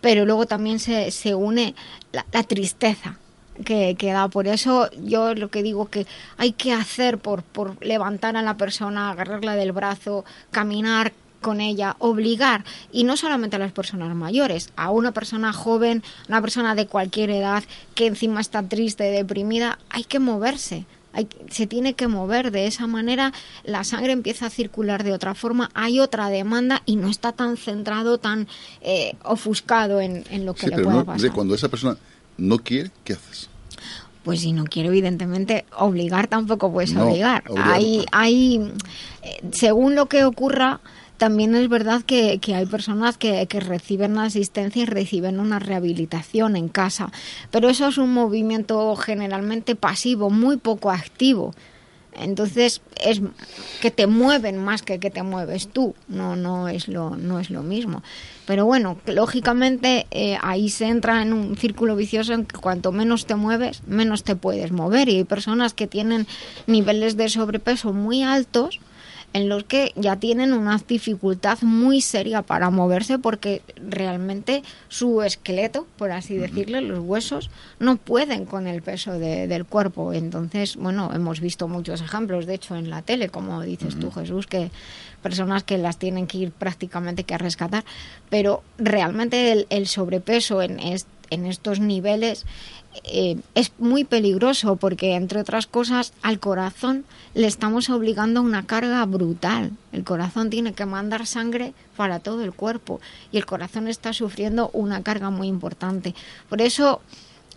pero luego también se, se une la, tristeza que, que, da. Por eso yo lo que digo que hay que hacer por, por levantar a la persona, agarrarla del brazo, caminar, con ella, obligar, y no solamente a las personas mayores, a una persona joven, una persona de cualquier edad que encima está triste, deprimida, hay que moverse. Hay, se tiene que mover de esa manera, la sangre empieza a circular de otra forma, hay otra demanda y no está tan centrado, tan eh, ofuscado en, lo que le pueda pasar. Cuando esa persona no quiere, ¿qué haces? Pues si no quiere, evidentemente, obligar tampoco puedes obligar. Hay, hay, eh, según lo que ocurra, también es verdad que, hay personas que, reciben asistencia y reciben una rehabilitación en casa, pero eso es un movimiento generalmente pasivo, muy poco activo. Entonces es que te mueven más que que te mueves tú, no no es lo no es lo mismo. Pero bueno, lógicamente eh, ahí se entra en un círculo vicioso en que cuanto menos te mueves, menos te puedes mover y hay personas que tienen niveles de sobrepeso muy altos en los que ya tienen una dificultad muy seria para moverse porque realmente su esqueleto, por así decirlo, los huesos, no pueden con el peso del cuerpo. Entonces, bueno, hemos visto muchos ejemplos, de hecho, en la tele, como dices tú, Jesús, que personas que las tienen que ir prácticamente que a rescatar, pero realmente el, sobrepeso en, en estos niveles eh, es muy peligroso porque, entre otras cosas, al corazón le estamos obligando a una carga brutal. El corazón tiene que mandar sangre para todo el cuerpo y el corazón está sufriendo una carga muy importante. Por eso,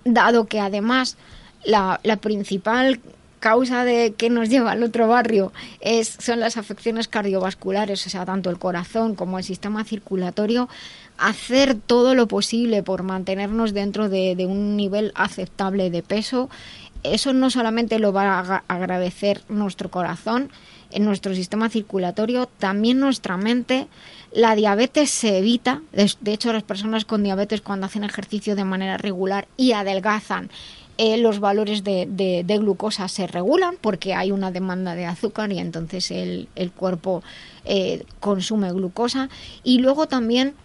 dado que además la, la principal causa de que nos lleva al otro barrio es, son las afecciones cardiovasculares, o sea, tanto el corazón como el sistema circulatorio, hacer todo lo posible por mantenernos dentro de, un nivel aceptable de peso. Eso no solamente lo va a agradecer nuestro corazón, en nuestro sistema circulatorio, también nuestra mente. La diabetes se evita, de hecho las personas con diabetes cuando hacen ejercicio de manera regular y adelgazan, eh, los valores de, glucosa se regulan porque hay una demanda de azúcar y entonces el, cuerpo eh, consume glucosa. Y luego también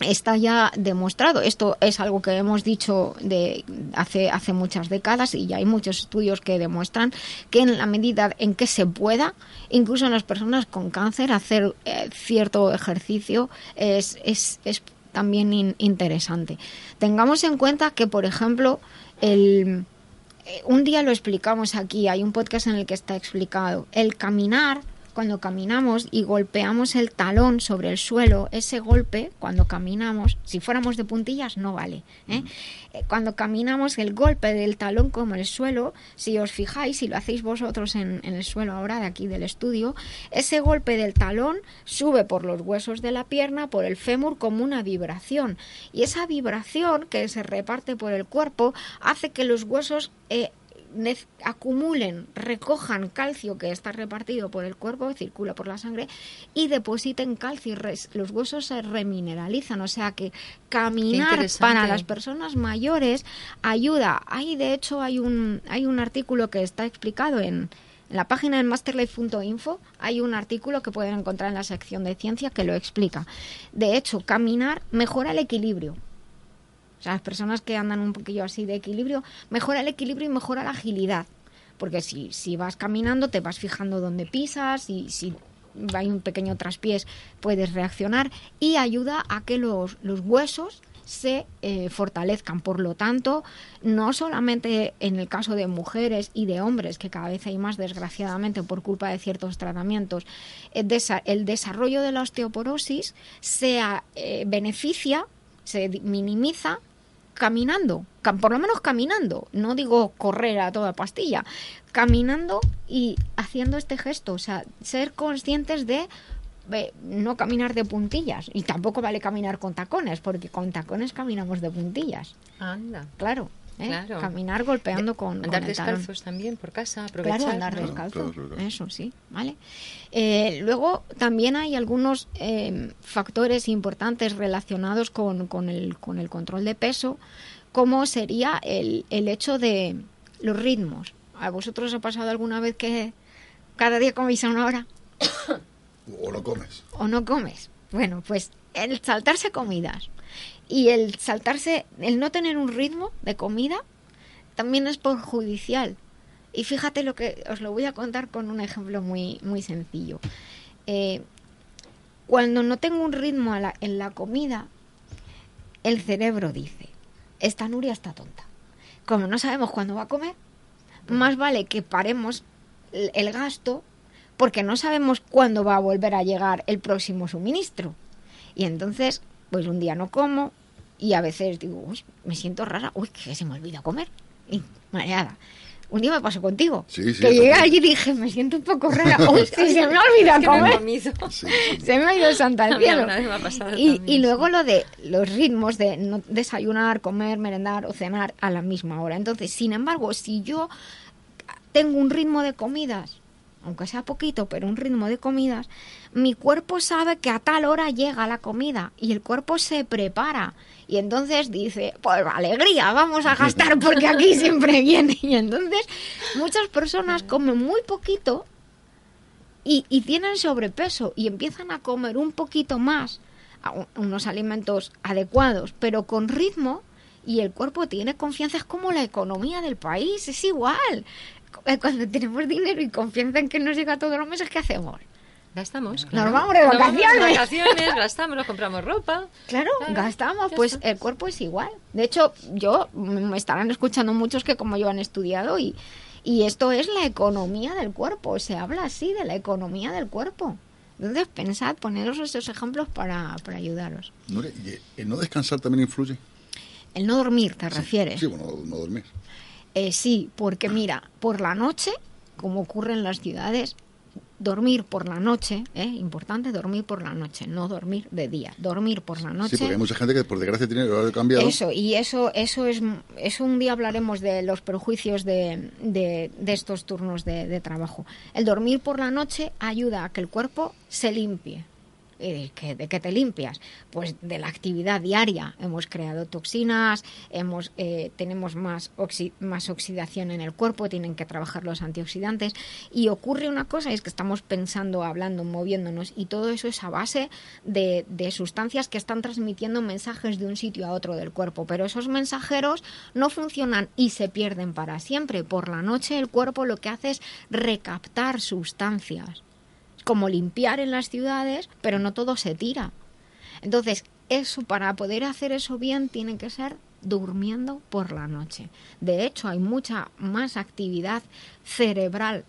está ya demostrado. Esto es algo que hemos dicho de hace, hace muchas décadas y ya hay muchos estudios que demuestran que en la medida en que se pueda, incluso en las personas con cáncer, hacer eh, cierto ejercicio es, es, es también interesante. Tengamos en cuenta que, por ejemplo, el, eh, un día lo explicamos aquí, hay un podcast en el que está explicado, el caminar cuando caminamos y golpeamos el talón sobre el suelo, ese golpe, cuando caminamos, si fuéramos de puntillas, no vale. ¿eh? Eh, cuando caminamos, el golpe del talón como el suelo, si os fijáis, si lo hacéis vosotros en, en el suelo ahora de aquí del estudio, ese golpe del talón sube por los huesos de la pierna, por el fémur, como una vibración. Y esa vibración que se reparte por el cuerpo hace que los huesos eh, acumulen, recojan calcio que está repartido por el cuerpo, circula por la sangre, y depositen calcio. Los huesos se remineralizan, o sea que caminar para las personas mayores ayuda. Hay, de hecho, hay un, hay un artículo que está explicado en, en la página de masterlife.info hay un artículo que pueden encontrar en la sección de ciencia que lo explica. De hecho, caminar mejora el equilibrio. O sea, las personas que andan un poquillo así de equilibrio, mejora el equilibrio y mejora la agilidad. Porque si, si vas caminando, te vas fijando dónde pisas y si hay un pequeño traspiés, puedes reaccionar y ayuda a que los, los huesos se eh, fortalezcan. Por lo tanto, no solamente en el caso de mujeres y de hombres, que cada vez hay más desgraciadamente por culpa de ciertos tratamientos, el, desarrollo de la osteoporosis se eh, beneficia, se minimiza caminando, por lo menos caminando, no digo correr a toda pastilla, caminando y haciendo este gesto, o sea, ser conscientes de no caminar de puntillas y tampoco vale caminar con tacones, porque con tacones caminamos de puntillas. Anda. Claro. ¿Eh? Caminar golpeando con. Andar descalzos también por casa, aprovechar. Claro, andar descalzo. Eso sí, ¿vale? Eh, luego también hay algunos eh, factores importantes relacionados con, con, el, con el control de peso, como sería el, el hecho de los ritmos. ¿A vosotros os ha pasado alguna vez que cada día coméis a una hora? o no comes. O no comes. Bueno, pues el saltarse comidas y el saltarse, el no tener un ritmo de comida, también es perjudicial. Y fíjate lo que os lo voy a contar con un ejemplo muy, muy sencillo. Eh, cuando no tengo un ritmo en la comida, el cerebro dice, esta Nuria está tonta. Como no sabemos cuándo va a comer, más vale que paremos el gasto porque no sabemos cuándo va a volver a llegar el próximo suministro. Y entonces, pues un día no como, y a veces digo, uy, me siento rara, uy, que se me olvida comer. Y mareada. Un día me pasó contigo. Sí, sí, que llegué allí y dije, me siento un poco rara. Uy, sí, se me olvida comer. se me ha ido santa el cielo. Y, y, luego lo de los ritmos de no desayunar, comer, merendar o cenar a la misma hora. Entonces, sin embargo, si yo tengo un ritmo de comidas, aunque sea poquito, pero un ritmo de comidas, mi cuerpo sabe que a tal hora llega la comida y el cuerpo se prepara. Y entonces dice, pues alegría, vamos a gastar porque aquí siempre viene. Y entonces muchas personas comen muy poquito y, y tienen sobrepeso y empiezan a comer un poquito más, unos alimentos adecuados, pero con ritmo y el cuerpo tiene confianza, es como la economía del país, es igual. Eh, cuando tenemos dinero y confianza en que nos llega todos los meses, ¿qué hacemos? Gastamos. Nos vamos de vacaciones. vacaciones, gastamos, nos compramos ropa. Claro, gastamos. Pues el cuerpo es igual. De hecho, yo me estarán escuchando muchos que como yo han estudiado y, y esto es la economía del cuerpo. Se habla así de la economía del cuerpo. Entonces, pensad, poneros estos ejemplos para, para ayudaros. ¿Y el no descansar también influye? El no dormir, ¿te refieres? Sí, bueno, no dormir. Eh, sí, porque mira, por la noche, como ocurre en las ciudades, dormir por la noche, ¿eh? importante dormir por la noche, no dormir de día, dormir por la noche. Sí, porque hay mucha gente que por desgracia tiene el horario cambiado. Eso, y eso, eso es, eso un día hablaremos de los perjuicios de, de, estos turnos de, de trabajo. El dormir por la noche ayuda a que el cuerpo se limpie, ¿De qué, ¿De qué te limpias? Pues de la actividad diaria. Hemos creado toxinas, hemos, eh, tenemos más, más oxidación en el cuerpo, tienen que trabajar los antioxidantes. Y ocurre una cosa, es que estamos pensando, hablando, moviéndonos, y todo eso es a base de, de sustancias que están transmitiendo mensajes de un sitio a otro del cuerpo. Pero esos mensajeros no funcionan y se pierden para siempre. Por la noche el cuerpo lo que hace es recaptar sustancias como limpiar en las ciudades, pero no todo se tira. Entonces, eso para poder hacer eso bien tiene que ser durmiendo por la noche. De hecho, hay mucha más actividad cerebral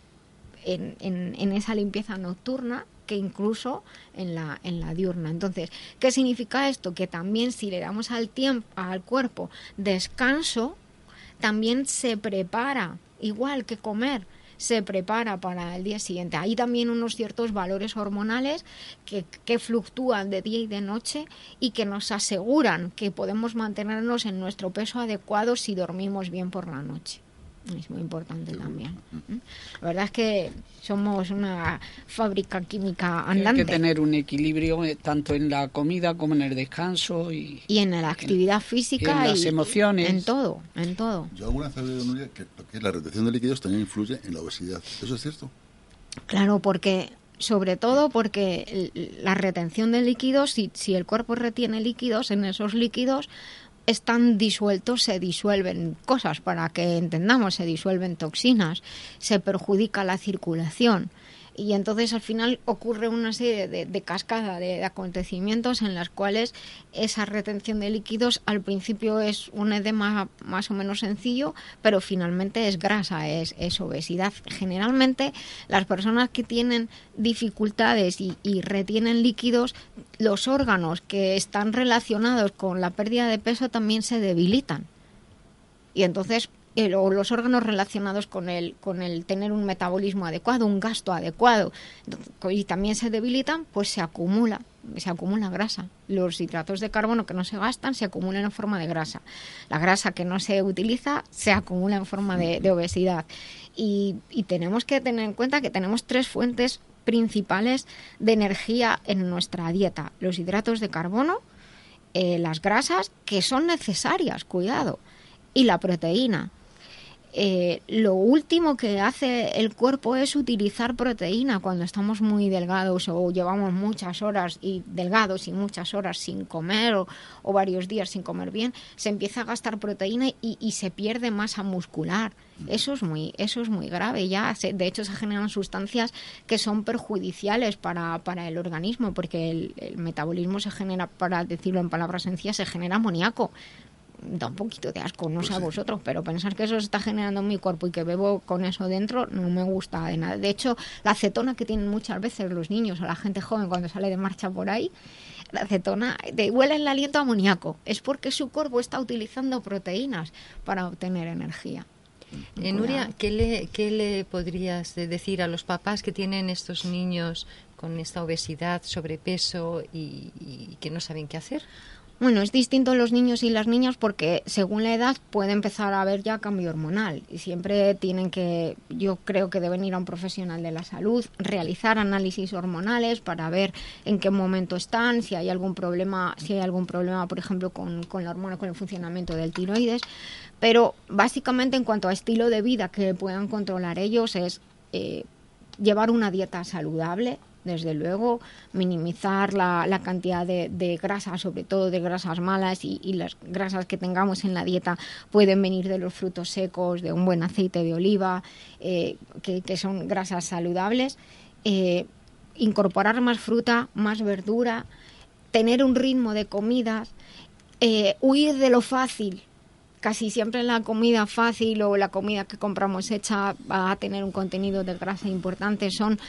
en, en, esa limpieza nocturna que incluso en la, en la diurna. Entonces, ¿qué significa esto? Que también si le damos al tiempo, al cuerpo descanso, también se prepara, igual que comer, se prepara para el día siguiente. Hay también unos ciertos valores hormonales que, que fluctúan de día y de noche y que nos aseguran que podemos mantenernos en nuestro peso adecuado si dormimos bien por la noche es muy importante también. La verdad es que somos una fábrica química andante. Hay que tener un equilibrio eh, tanto en la comida como en el descanso y, y en la actividad física y en las emociones. En todo, en todo. Yo alguna vez he oído, que, que la retención de líquidos también influye en la obesidad. ¿Eso es cierto? Claro, porque sobre todo porque la retención de líquidos, si, si el cuerpo retiene líquidos, en esos líquidos están disueltos, se disuelven cosas para que entendamos, se disuelven toxinas, se perjudica la circulación y entonces al final ocurre una serie de, de cascada de, acontecimientos en las cuales esa retención de líquidos al principio es un edema más o menos sencillo, pero finalmente es grasa, es, es obesidad. Generalmente las personas que tienen dificultades y, y retienen líquidos, los órganos que están relacionados con la pérdida de peso también se debilitan. Y entonces o los órganos relacionados con el, con el tener un metabolismo adecuado, un gasto adecuado, y también se debilitan, pues se acumula, se acumula grasa. Los hidratos de carbono que no se gastan se acumulan en forma de grasa. La grasa que no se utiliza se acumula en forma de, obesidad. Y, tenemos que tener en cuenta que tenemos tres fuentes principales de energía en nuestra dieta. Los hidratos de carbono, eh, las grasas, que son necesarias, cuidado, y la proteína eh, lo último que hace el cuerpo es utilizar proteína cuando estamos muy delgados o llevamos muchas horas y delgados y muchas horas sin comer o, varios días sin comer bien, se empieza a gastar proteína y, se pierde masa muscular. Eso es muy, eso es muy grave. Ya, de hecho, se generan sustancias que son perjudiciales para, para el organismo, porque el, el metabolismo se genera, para decirlo en palabras sencillas, se genera amoníaco da un poquito de asco, no pues sé a vosotros, pero pensar que eso se está generando en mi cuerpo y que bebo con eso dentro no me gusta de nada. De hecho, la acetona que tienen muchas veces los niños o la gente joven cuando sale de marcha por ahí, la acetona te huele el aliento amoníaco. Es porque su cuerpo está utilizando proteínas para obtener energía. Eh, Nuria, ¿qué le, ¿qué le podrías decir a los papás que tienen estos niños con esta obesidad, sobrepeso y que no saben qué hacer? Bueno, es distinto los niños y las niñas porque según la edad puede empezar a haber ya cambio hormonal y siempre tienen que, yo creo que deben ir a un profesional de la salud, realizar análisis hormonales para ver en qué momento están, si hay algún problema, si hay algún problema, por ejemplo, con, con la hormona, con el funcionamiento del tiroides. Pero básicamente en cuanto a estilo de vida que puedan controlar ellos es eh, llevar una dieta saludable, desde luego, minimizar la, la cantidad de, de, grasas, sobre todo de grasas malas y, las grasas que tengamos en la dieta pueden venir de los frutos secos, de un buen aceite de oliva, eh, que, que, son grasas saludables. Eh, incorporar más fruta, más verdura, tener un ritmo de comidas, eh, huir de lo fácil, casi siempre la comida fácil o la comida que compramos hecha va a tener un contenido de grasa importante. Son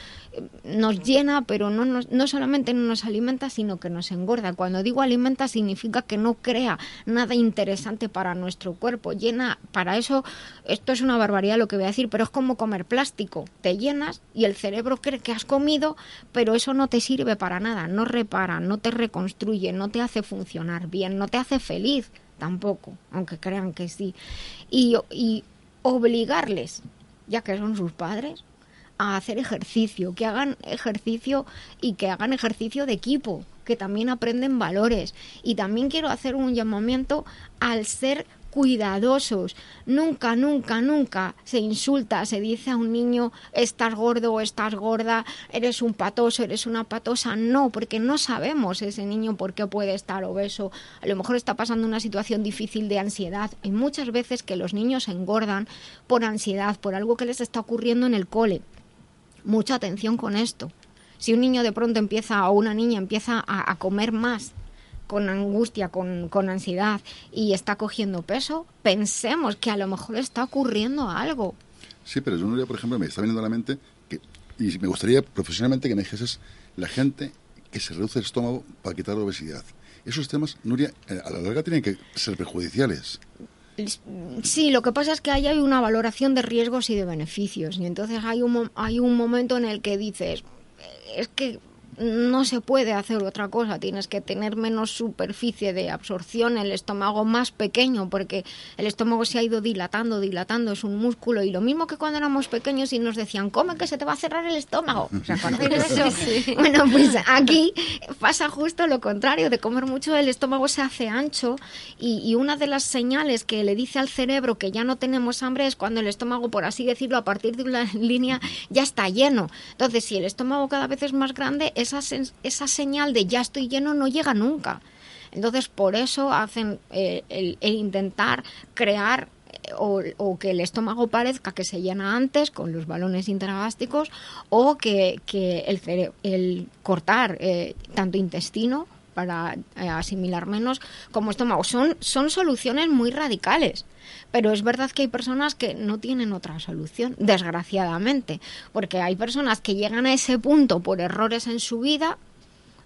nos llena, pero no, nos, no solamente no nos alimenta, sino que nos engorda. Cuando digo alimenta significa que no crea nada interesante para nuestro cuerpo. Llena, para eso, esto es una barbaridad lo que voy a decir, pero es como comer plástico. Te llenas y el cerebro cree que has comido, pero eso no te sirve para nada, no repara, no te reconstruye, no te hace funcionar bien, no te hace feliz tampoco, aunque crean que sí. Y, y obligarles, ya que son sus padres, a hacer ejercicio, que hagan ejercicio y que hagan ejercicio de equipo, que también aprenden valores. Y también quiero hacer un llamamiento al ser cuidadosos. Nunca, nunca, nunca se insulta, se dice a un niño estás gordo o estás gorda, eres un patoso, eres una patosa. No, porque no sabemos ese niño por qué puede estar obeso. A lo mejor está pasando una situación difícil de ansiedad. Hay muchas veces que los niños engordan por ansiedad, por algo que les está ocurriendo en el cole. Mucha atención con esto. Si un niño de pronto empieza o una niña empieza a, a comer más con angustia, con, con, ansiedad y está cogiendo peso, pensemos que a lo mejor está ocurriendo algo. Sí, pero yo, Nuria, por ejemplo, me está viniendo a la mente que, y me gustaría profesionalmente que me dijeses la gente que se reduce el estómago para quitar la obesidad. Esos temas, Nuria, eh, a la larga tienen que ser perjudiciales. Sí, lo que pasa es que ahí hay una valoración de riesgos y de beneficios. Y entonces hay un, hay un momento en el que dices, es que no se puede hacer otra cosa, tienes que tener menos superficie de absorción, el estómago más pequeño, porque el estómago se ha ido dilatando, dilatando, es un músculo, y lo mismo que cuando éramos pequeños y nos decían, come que se te va a cerrar el estómago. Bueno, pues aquí pasa justo lo contrario, de comer mucho el estómago se hace ancho, y, y una de las señales que le dice al cerebro que ya no tenemos hambre es cuando el estómago, por así decirlo, a partir de una línea ya está lleno. Entonces, si el estómago cada vez es más grande, esa, esa señal de ya estoy lleno no llega nunca. Entonces, por eso hacen eh, el, intentar crear o, o, que el estómago parezca que se llena antes con los balones intragástricos o que, que el, el cortar eh, tanto intestino para eh, asimilar menos como estómago. Son, son soluciones muy radicales. Pero es verdad que hay personas que no tienen otra solución, desgraciadamente, porque hay personas que llegan a ese punto por errores en su vida,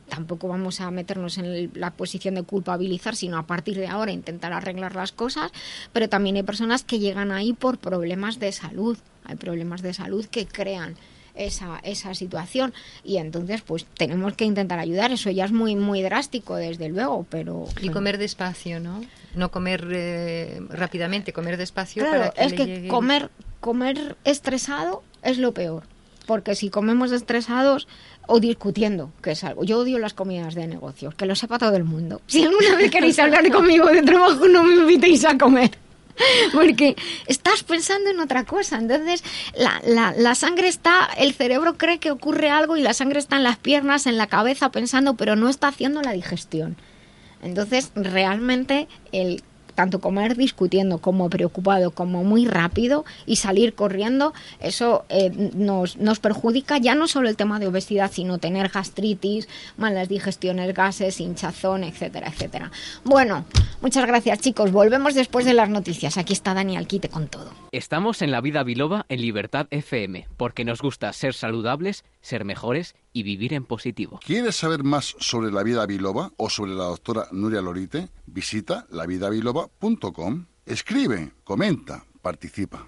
tampoco vamos a meternos en la posición de culpabilizar, sino a partir de ahora intentar arreglar las cosas, pero también hay personas que llegan ahí por problemas de salud, hay problemas de salud que crean esa, esa situación y entonces pues tenemos que intentar ayudar eso ya es muy muy drástico desde luego pero y comer despacio no no comer eh, rápidamente comer despacio claro, para que es que llegue... comer comer estresado es lo peor porque si comemos estresados o discutiendo, que es algo. Yo odio las comidas de negocios, que lo sepa todo el mundo. Si alguna vez queréis hablar conmigo de trabajo, no me invitéis a comer porque estás pensando en otra cosa. Entonces, la, la, la, sangre está, el cerebro cree que ocurre algo y la sangre está en las piernas, en la cabeza pensando, pero no está haciendo la digestión. Entonces, realmente, el tanto comer discutiendo como preocupado como muy rápido y salir corriendo, eso eh, nos, nos perjudica ya no solo el tema de obesidad, sino tener gastritis, malas digestiones, gases, hinchazón, etcétera, etcétera. Bueno, muchas gracias chicos. Volvemos después de las noticias. Aquí está Dani Alquite con todo. Estamos en la vida biloba en Libertad FM, porque nos gusta ser saludables, ser mejores y vivir en positivo. ¿Quieres saber más sobre la vida biloba o sobre la doctora Nuria Lorite? Visita lavidabiloba.com. Escribe, comenta, participa.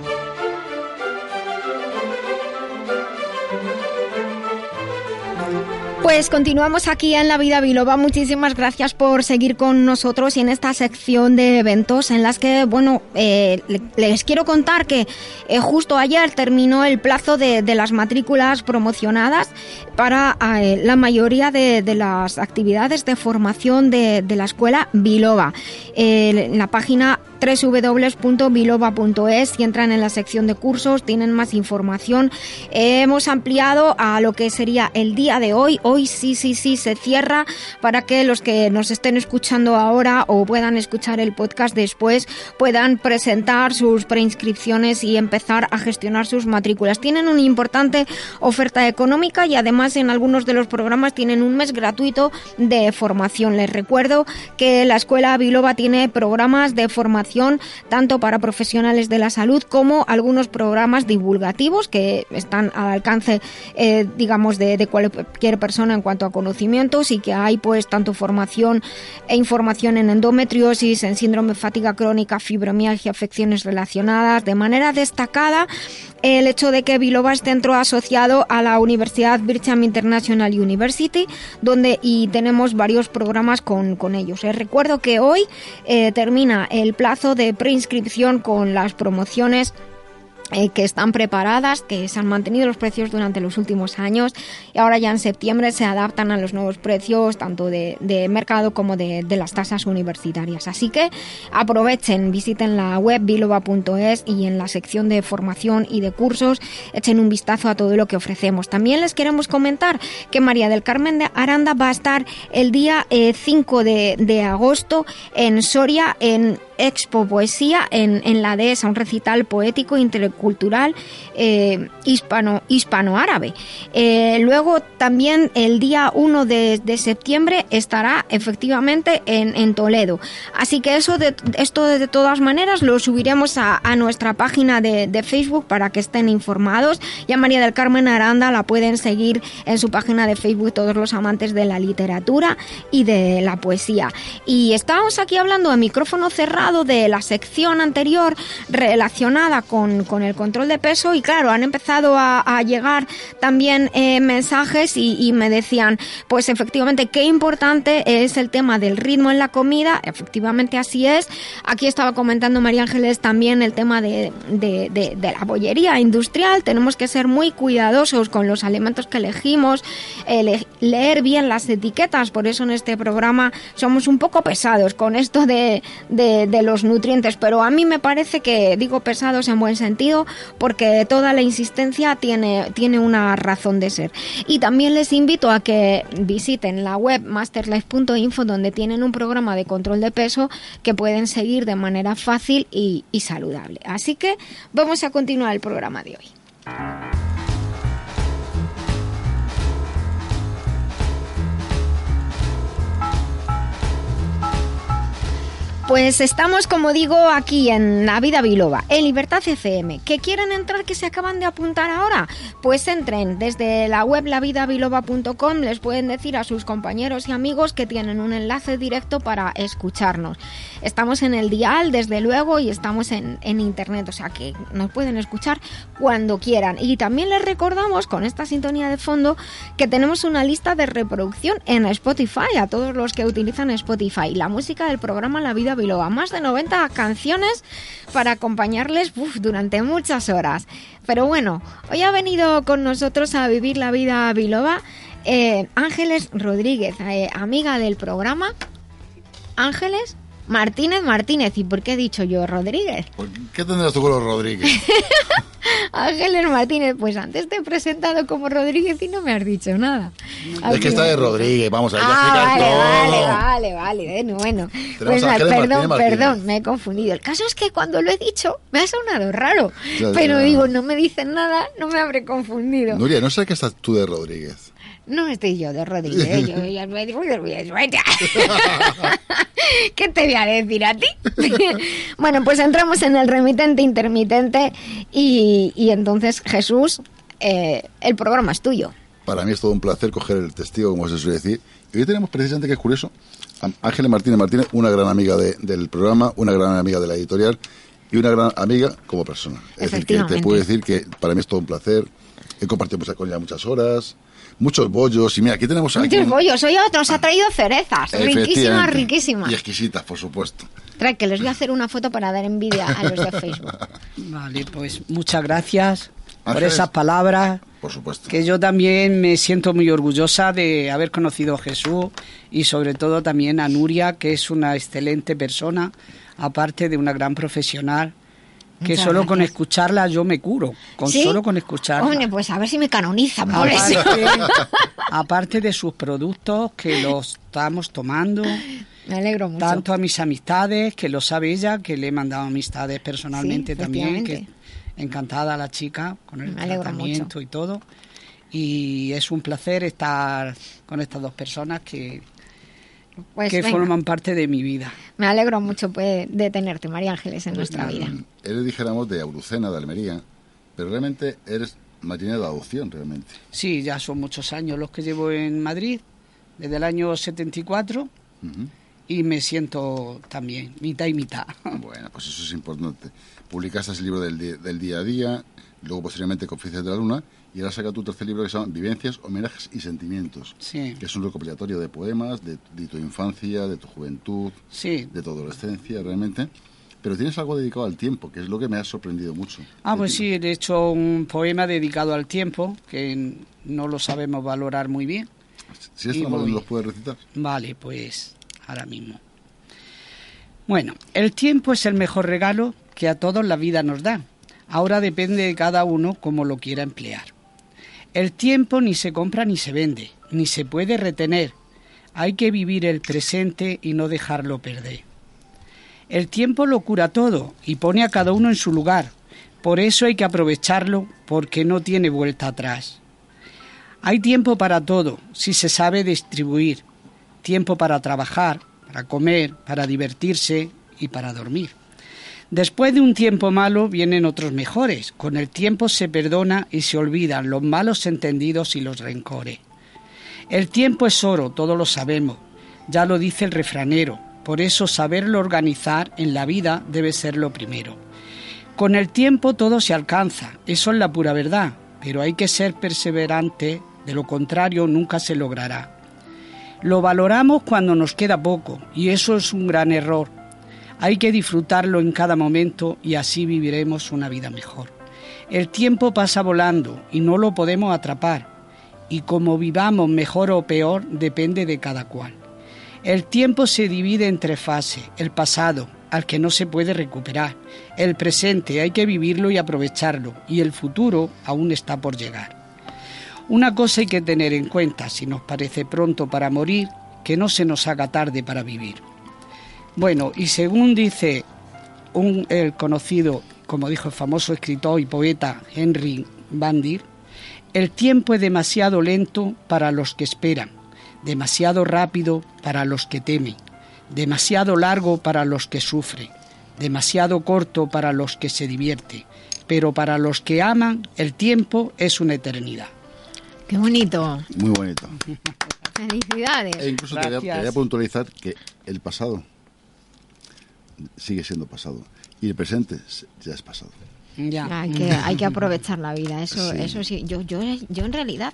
Pues continuamos aquí en La Vida Biloba. Muchísimas gracias por seguir con nosotros y en esta sección de eventos en las que, bueno, eh, les quiero contar que eh, justo ayer terminó el plazo de, las matrículas promocionadas para eh, la mayoría de, las actividades de formación de, de la escuela Biloba. en la página www.biloba.es. Si entran en la sección de cursos, tienen más información. hemos ampliado a lo que sería el día de hoy. Hoy sí, sí, sí, se cierra para que los que nos estén escuchando ahora o puedan escuchar el podcast después puedan presentar sus preinscripciones y empezar a gestionar sus matrículas. Tienen una importante oferta económica y además en algunos de los programas tienen un mes gratuito de formación. Les recuerdo que la Escuela Biloba tiene programas de formación tanto para profesionales de la salud como algunos programas divulgativos que están al alcance, eh, digamos, de, cualquier persona en cuanto a conocimientos y que hay pues tanto formación e información en endometriosis, en síndrome fatiga crónica, fibromialgia, afecciones relacionadas, de manera destacada el hecho de que Biloba es centro asociado a la Universidad Bircham International University, donde y tenemos varios programas con, ellos. Eh, recuerdo que hoy eh, termina el plazo de preinscripción con las promociones eh, que están preparadas, que se han mantenido los precios durante los últimos años y ahora ya en septiembre se adaptan a los nuevos precios tanto de, mercado como de, las tasas universitarias. Así que aprovechen, visiten la web biloba.es y en la sección de formación y de cursos echen un vistazo a todo lo que ofrecemos. También les queremos comentar que María del Carmen de Aranda va a estar el día 5 eh, de, de agosto en Soria en Expo Poesía en, en la dehesa, un recital poético intercultural eh, hispano, hispano-árabe. Eh, luego también el día 1 de, septiembre estará efectivamente en, Toledo. Así que eso de, esto de todas maneras lo subiremos a, nuestra página de, de, Facebook para que estén informados. Ya María del Carmen Aranda la pueden seguir en su página de Facebook todos los amantes de la literatura y de la poesía. Y estábamos aquí hablando a micrófono cerrado de la sección anterior relacionada con, el control de peso y claro, han empezado a, llegar también eh, mensajes y, me decían, pues efectivamente, qué importante es el tema del ritmo en la comida, efectivamente así es. Aquí estaba comentando María Ángeles también el tema de, la bollería industrial, tenemos que ser muy cuidadosos con los alimentos que elegimos, leer bien las etiquetas, por eso en este programa somos un poco pesados con esto de, los nutrientes, pero a mí me parece que digo pesados en buen sentido porque toda la insistencia tiene, tiene una razón de ser. Y también les invito a que visiten la web masterlife.info donde tienen un programa de control de peso que pueden seguir de manera fácil y, y saludable. Así que vamos a continuar el programa de hoy. Pues estamos, como digo, aquí en La Vida Biloba, en Libertad FM. ¿Que quieren entrar que se acaban de apuntar ahora? Pues entren desde la web lavidabiloba.com, les pueden decir a sus compañeros y amigos que tienen un enlace directo para escucharnos. Estamos en el dial, desde luego, y estamos en, en internet, o sea que nos pueden escuchar cuando quieran. Y también les recordamos, con esta sintonía de fondo, que tenemos una lista de reproducción en Spotify, a todos los que utilizan Spotify. La música del programa La Vida a Más de 90 canciones para acompañarles durante muchas horas. Pero bueno, hoy ha venido con nosotros a vivir la vida Biloba eh, Ángeles Rodríguez, eh, amiga del programa. Ángeles Martínez Martínez. ¿Y por qué he dicho yo Rodríguez? ¿Qué tendrás tú con los Rodríguez? Ángeles Martínez, pues antes te he presentado como Rodríguez y no me has dicho nada. Es que está de Rodríguez, vamos a ver. Ah, vale, todo. vale, vale, vale, bueno, Pues Martínez perdón, Martínez. perdón, me he confundido. El caso es que cuando lo he dicho me ha sonado raro, Ya, pero digo, no me dicen nada, no me habré confundido. Nuria, no sé qué estás tú de Rodríguez. No estoy yo de Rodríguez, yo ya me. ¿Qué te voy a decir a ti? bueno, pues entramos en el remitente intermitente y, y entonces Jesús, eh, el programa es tuyo. Para mí es todo un placer coger el testigo, como se suele decir. Y hoy tenemos precisamente, que es curioso, a Ángeles Martínez Martínez, una gran amiga de- del programa, una gran amiga de la editorial y una gran amiga como persona. Es decir, que te puedo decir que para mí es todo un placer. He compartido con ella muchas horas, muchos bollos. Y mira, aquí tenemos aquí Muchos bollos, soy otros, ha traído cerezas, riquísimas, riquísimas. Y exquisitas, por supuesto. Trae, que les voy a hacer una foto para dar envidia a los de Facebook. Vale, pues muchas gracias por esas palabras. Por supuesto. Que yo también me siento muy orgullosa de haber conocido a Jesús y sobre todo también a Nuria, que es una excelente persona, aparte de una gran profesional, que Muchas solo con escucharla yo me curo, con ¿Sí? solo con escucharla. Hombre, pues a ver si me canonizan por Aparte, eso. aparte de sus productos que los estamos tomando, Me alegro mucho. tanto a mis amistades, que lo sabe ella, que le he mandado amistades personalmente Sí, también, que encantada la chica con el tratamiento y todo. Y es un placer estar con estas dos personas que, Pues que venga. forman parte de mi vida. Me alegro mucho pues, de tenerte, María Ángeles, en nuestra vida. Eres, dijéramos, de Aurucena, de Almería, pero realmente eres marinera de adopción, realmente. Sí, ya son muchos años los que llevo en Madrid, desde el año 74, Ujú. y me siento también mitad y mitad. Bueno, pues eso es importante. Publicaste el libro del, del día a día, luego posteriormente Confidencias de la Luna, y ahora saca tu tercer libro que se llama Vivencias, Homenajes y Sentimientos, Sí, que es un recopilatorio de poemas de, de tu infancia, de tu juventud, sí. de tu adolescencia, realmente. Pero tienes algo dedicado al tiempo, que es lo que me ha sorprendido mucho. Ah, pues sí, he hecho un poema dedicado al tiempo, que no lo sabemos valorar muy bien. Si es tan. ¿nos puedes recitar? Vale, pues ahora mismo. Bueno, el tiempo es el mejor regalo que a todos la vida nos da. Ahora depende de cada uno cómo lo quiera emplear. El tiempo ni se compra ni se vende, ni se puede retener. Hay que vivir el presente y no dejarlo perder. El tiempo lo cura todo y pone a cada uno en su lugar. Por eso hay que aprovecharlo porque no tiene vuelta atrás. Hay tiempo para todo si se sabe distribuir. Tiempo para trabajar, para comer, para divertirse y para dormir. Después de un tiempo malo vienen otros mejores. Con el tiempo se perdona y se olvidan los malos entendidos y los rencores. El tiempo es oro, todos lo sabemos. Ya lo dice el refranero. Por eso saberlo organizar en la vida debe ser lo primero. Con el tiempo todo se alcanza, eso es la pura verdad, pero hay que ser perseverante, de lo contrario nunca se logrará. Lo valoramos cuando nos queda poco, y eso es un gran error. Hay que disfrutarlo en cada momento y así viviremos una vida mejor. El tiempo pasa volando y no lo podemos atrapar, y como vivamos mejor o peor depende de cada cual. El tiempo se divide en tres fases. El pasado, al que no se puede recuperar. El presente, hay que vivirlo y aprovecharlo. Y el futuro aún está por llegar. Una cosa hay que tener en cuenta si nos parece pronto para morir, que no se nos haga tarde para vivir. Bueno, y según dice un, el conocido, como dijo el famoso escritor y poeta Henry Van Dyr, el tiempo es demasiado lento para los que esperan, demasiado rápido para los que temen, demasiado largo para los que sufren, demasiado corto para los que se divierten, pero para los que aman el tiempo es una eternidad. Qué bonito. Muy bonito. Felicidades. E incluso te voy, a, te voy a puntualizar que el pasado sigue siendo pasado y el presente ya es pasado. Ya. Hay que, hay que aprovechar la vida, eso Sí. eso sí. Yo, yo, yo en realidad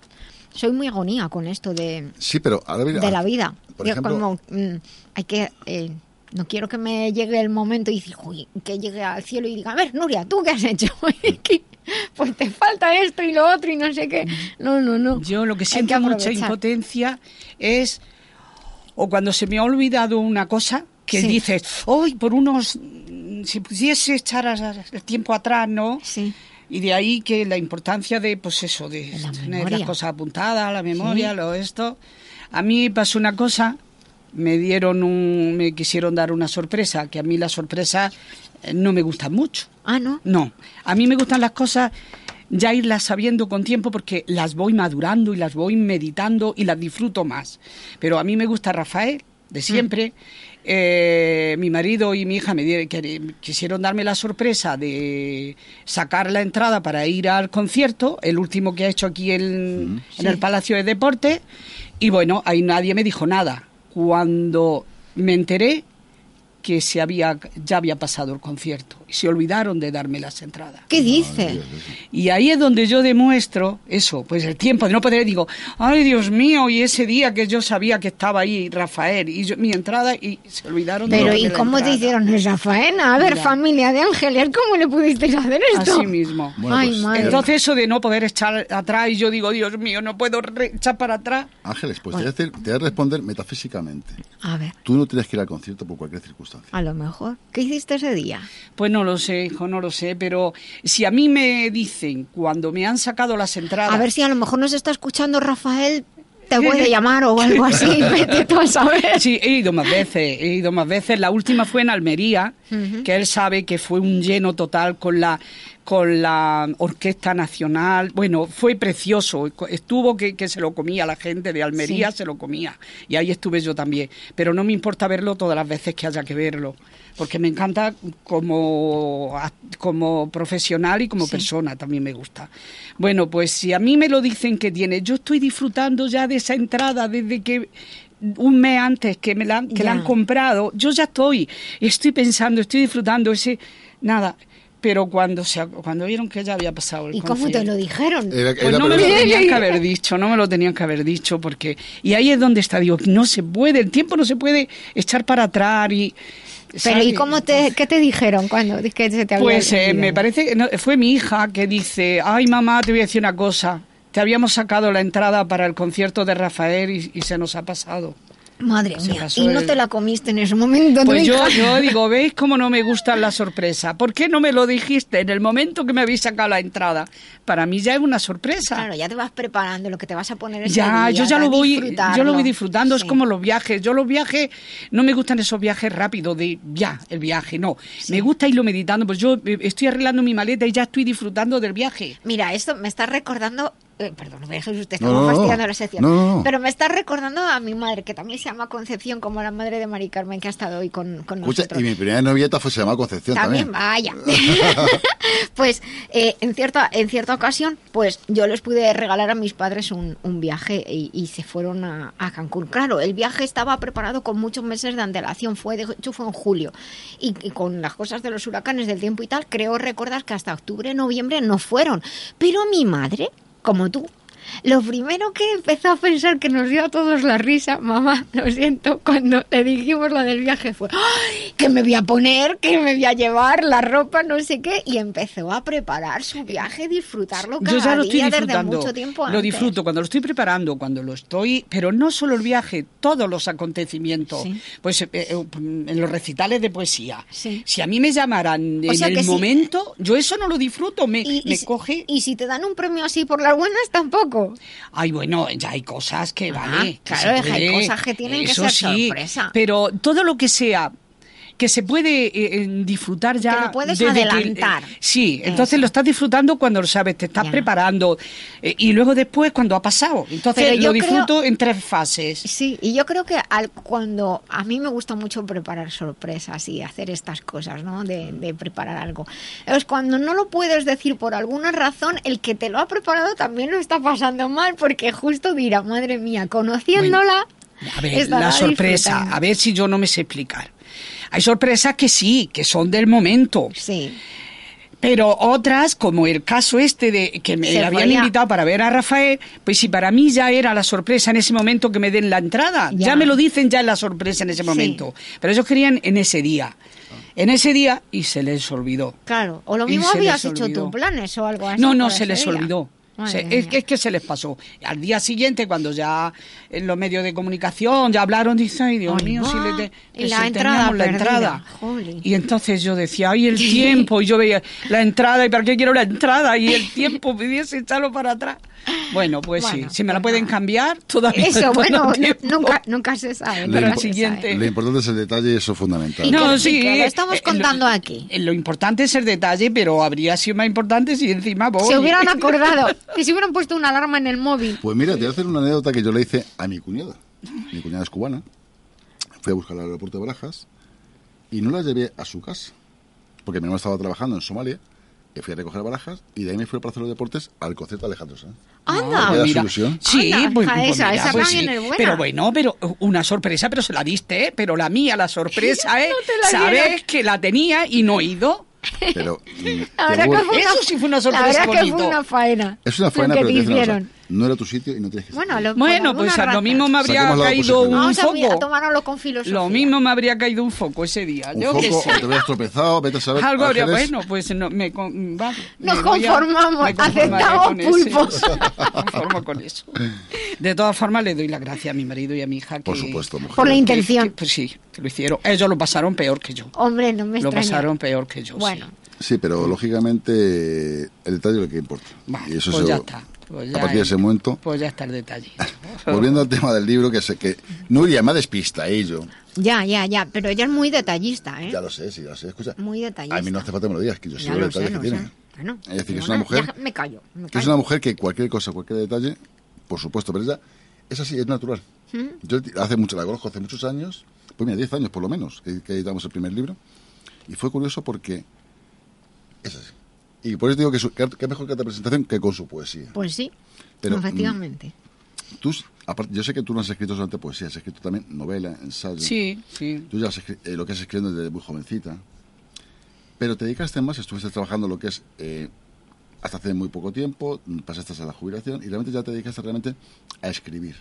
soy muy agonía con esto de, Sí, pero ahora mira, de la vida. Por ejemplo, como, mm, hay que... eh, no quiero que me llegue el momento y diga, "Uy", que llegue al cielo y diga, a ver, Nuria, ¿tú qué has hecho? Pues te falta esto y lo otro y no sé qué. No, no, no. Yo lo que siento mucha aprovechar. impotencia es o cuando se me ha olvidado una cosa que Sí. dices, hoy por unos si pudiese echar el tiempo atrás, ¿no? Sí. Y de ahí que la importancia de, pues eso, de tener las cosas apuntadas, la memoria, lo esto. A mí pasó una cosa, me dieron un, me quisieron dar una sorpresa, que a mí la sorpresa eh, no me gusta mucho. Ah, ¿no? No, a mí me gustan las cosas ya irlas sabiendo con tiempo porque las voy madurando y las voy meditando y las disfruto más. Pero a mí me gusta Rafael, de siempre. Eh, mi marido y mi hija me quisieron darme la sorpresa de sacar la entrada para ir al concierto, el último que ha hecho aquí en, en el Palacio de Deportes, y bueno, ahí nadie me dijo nada. Cuando me enteré, que se había, ya había pasado el concierto se olvidaron de darme las entradas. ¿Qué dice? Y ahí es donde yo demuestro eso, pues el tiempo de no poder, digo, ay Dios mío, y ese día que yo sabía que estaba ahí Rafael y mi entrada y se olvidaron Pero de ¿y cómo te hicieron el Rafael? A ver, familia de Ángeles, ¿cómo le pudisteis hacer esto? Así mismo. ay, pues, madre. Entonces eso de no poder echar atrás y yo digo, Dios mío, no puedo echar para atrás. Ángeles, pues te, voy a responder metafísicamente. A ver. Tú no tienes que ir al concierto por cualquier circunstancia. A lo mejor. ¿Qué hiciste ese día? Pues no lo sé, hijo, no lo sé, pero si a mí me dicen cuando me han sacado las entradas... A ver si a lo mejor nos está escuchando Rafael te a llamar o algo así, vete tú a saber. Sí, he ido más veces, he ido más veces. La última fue en Almería, que él sabe que fue un lleno total con la con la Orquesta Nacional. Bueno, fue precioso. Estuvo que, que se lo comía la gente de Almería, se lo comía. Y ahí estuve yo también. Pero no me importa verlo todas las veces que haya que verlo porque me encanta como, como profesional y como persona, también me gusta. Bueno, pues si a mí me lo dicen que tiene, yo estoy disfrutando ya de esa entrada desde que un mes antes que me la, que la han comprado, yo ya estoy, estoy pensando, estoy disfrutando ese, nada, pero cuando se cuando vieron que ya había pasado el ¿Y cómo te lo dijeron? pues no me lo tenían que haber dicho, no me lo tenían que haber dicho porque y ahí es donde está digo, no se puede, el tiempo no se puede echar para atrás y pero ¿y cómo te, qué te dijeron cuando que se te había Pues eh, me parece que fue mi hija que dice, ay mamá, te voy a decir una cosa, te habíamos sacado la entrada para el concierto de Rafael y se nos ha pasado. Madre mía, y no te la comiste en ese momento. Pues yo, yo digo, ¿veis cómo no me gusta la sorpresa? ¿Por qué no me lo dijiste en el momento que me habéis sacado la entrada? Para mí ya es una sorpresa. Claro, ya te vas preparando lo que te vas a poner ese Ya, yo ya lo voy, yo lo voy disfrutando, es como los viajes. Yo los viajes, no me gustan esos viajes rápidos de ya, el viaje, no. Me gusta irlo meditando, pues yo eh, estoy arreglando mi maleta y ya estoy disfrutando del viaje. Mira, esto me está recordando eh, perdón, me dejes usted, estamos fastidiando la sección. Pero me está recordando a mi madre, que también se llama Concepción, como la madre de Mari Carmen, que ha estado hoy con, con nosotros. Y mi primera novieta fue, se llama Concepción también. También, vaya. pues eh, en, cierta, en cierta ocasión, pues yo les pude regalar a mis padres un, un viaje y, se fueron a, Cancún. Claro, el viaje estaba preparado con muchos meses de antelación, fue de hecho fue en julio. Y, y con las cosas de los huracanes del tiempo y tal, creo recordar que hasta octubre, noviembre no fueron. Pero mi madre como tú, lo primero que empezó a pensar que nos dio a todos la risa, mamá, lo siento, cuando le dijimos lo del viaje fue, ¡Ay, que me voy a poner, que me voy a llevar la ropa, no sé qué, y empezó a preparar su viaje, disfrutarlo cada Yo ya lo estoy día desde mucho tiempo antes. Lo disfruto cuando lo estoy preparando, cuando lo estoy, pero no solo el viaje, todos los acontecimientos. Pues eh, eh, en los recitales de poesía. Si a mí me llamaran en el momento, yo eso no lo disfruto, me, me coge. Y si te dan un premio así por las buenas, tampoco. Ay, bueno, ya hay cosas que ah, vale. Claro, hay cosas que tienen que ser sí, sorpresa. Pero todo lo que sea que se puede eh, eh, disfrutar ya. Que lo puedes adelantar. sí, entonces lo estás disfrutando cuando lo sabes, te estás preparando eh, y luego después cuando ha pasado. Entonces lo disfruto en tres fases. Sí, y yo creo que al, cuando a mí me gusta mucho preparar sorpresas y hacer estas cosas, ¿no? De, de preparar algo. Es cuando no lo puedes decir por alguna razón, el que te lo ha preparado también lo está pasando mal porque justo dirá, madre mía, conociéndola. A ver, la sorpresa, a ver si yo no me sé explicar. Hay sorpresas que sí, que son del momento. Sí. Pero otras, como el caso este de que me habían invitado para ver a Rafael, pues si para mí ya era la sorpresa en ese momento que me den la entrada, ya, me lo dicen ya la sorpresa en ese momento. Pero ellos querían en ese día. En ese día y se les olvidó. Claro, o lo mismo habías hecho tú planes o algo así. No, no, se les olvidó es, que, es que se les pasó. Al día siguiente, cuando ya en los medios de comunicación ya hablaron, dice, ay Dios mío, si le y la entrada, la entrada. Y entonces yo decía, ay, el tiempo, y yo veía la entrada, ¿y para qué quiero la entrada? Y el tiempo, pidiese echarlo para atrás. Bueno, pues sí, si me la pueden cambiar, todavía Eso, bueno, nunca, nunca se sabe. Lo, siguiente... lo importante es el detalle y eso es fundamental. No, sí, lo estamos eh, contando aquí. Lo importante es el detalle, pero habría sido más importante si encima vos... Se hubieran acordado, y se hubieran puesto una alarma en el móvil. Pues mira, te voy a hacer una anécdota que yo le hice a mi cuñada. Mi cuñada es cubana. Fui a buscar al aeropuerto de Barajas y no la llevé a su casa, porque mi hermano estaba trabajando en Somalia que fui a recoger barajas y de ahí me fui para hacer los deportes al concierto de Alejandro Sanz. Anda, ah, mira. Sí, pues, pues esa, esa pues sí. Pero bueno, pero una sorpresa, pero se la diste, ¿eh? Pero la mía, la sorpresa, ¿eh? Sabes que la tenía y no he ido. Pero eso sí fue una sorpresa la verdad que fue una faena. Es una faena, pero te hicieron no era tu sitio y no tienes que Bueno, lo, bueno pues a lo mismo me habría caído un Vamos foco. A con filosofía. Lo mismo me habría caído un foco ese día. Un foco, o te habrías tropezado, vete a saber. Algo habría, bueno, pues no, me, va, Nos conformamos, aceptamos pulpos. me conformo con eso. De todas formas, le doy la gracia a mi marido y a mi hija. Que, Por supuesto, mujer. Por la intención. pues sí, que lo hicieron. Ellos lo pasaron peor que yo. Hombre, no me Lo pasaron peor que yo. Bueno. Sí, pero lógicamente el detalle es lo que importa. y eso pues ya está. Pues a partir de ese momento. Pues ya está el detalle. Volviendo al tema del libro, que sé que Nuria me despista ello. Ya, ya, ya, pero ella es muy detallista, ¿eh? Ya lo sé, sí, ya lo sé. Escucha. Muy detallista. A mí no hace falta que me lo digas, que yo sé los detalles que tiene. Bueno, es decir, que es una mujer. me callo. Me que es una mujer que cualquier cosa, cualquier detalle, por supuesto, pero ella es así, es natural. ¿Mm? Yo hace mucho, la conozco hace muchos años, pues mira, 10 años por lo menos, que, que editamos el primer libro, y fue curioso porque es así. Y por eso digo que, es mejor que esta presentación que con su poesía. Pues sí, Pero, efectivamente. Mm, tú, yo sé que tú no has escrito solamente poesía, has escrito también novela, ensayo. Sí, sí. Tú ya has escrito, eh, lo que has escrito desde muy jovencita. Pero te dedicaste más, estuviste trabajando lo que es eh, hasta hace muy poco tiempo, pasaste a la jubilación y realmente ya te dedicaste realmente a escribir.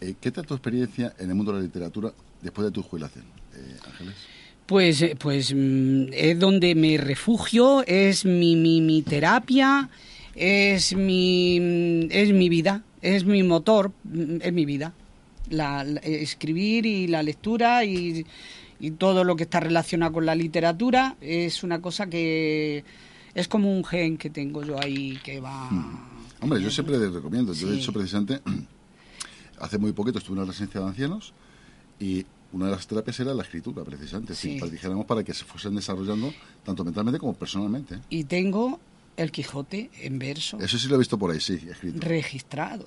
Eh, ¿Qué tal tu experiencia en el mundo de la literatura después de tu jubilación, Ángeles? Pues, eh, pues mm, es donde me refugio, es mi, mi, mi terapia, es mi, mm, es mi vida, es mi motor, mm, es mi vida. La, escribir y la lectura y, y, todo lo que está relacionado con la literatura es una cosa que es como un gen que tengo yo ahí que va... Hombre, yo siempre les recomiendo. Yo he hecho precisamente, hace muy poquito estuve en una residencia de ancianos y una de las terapias era la escritura, precisamente, sí. para, dijéramos, para que se fuesen desarrollando tanto mentalmente como personalmente. Y tengo el Quijote en verso. Eso sí lo he visto por ahí, sí, escrito. Registrado.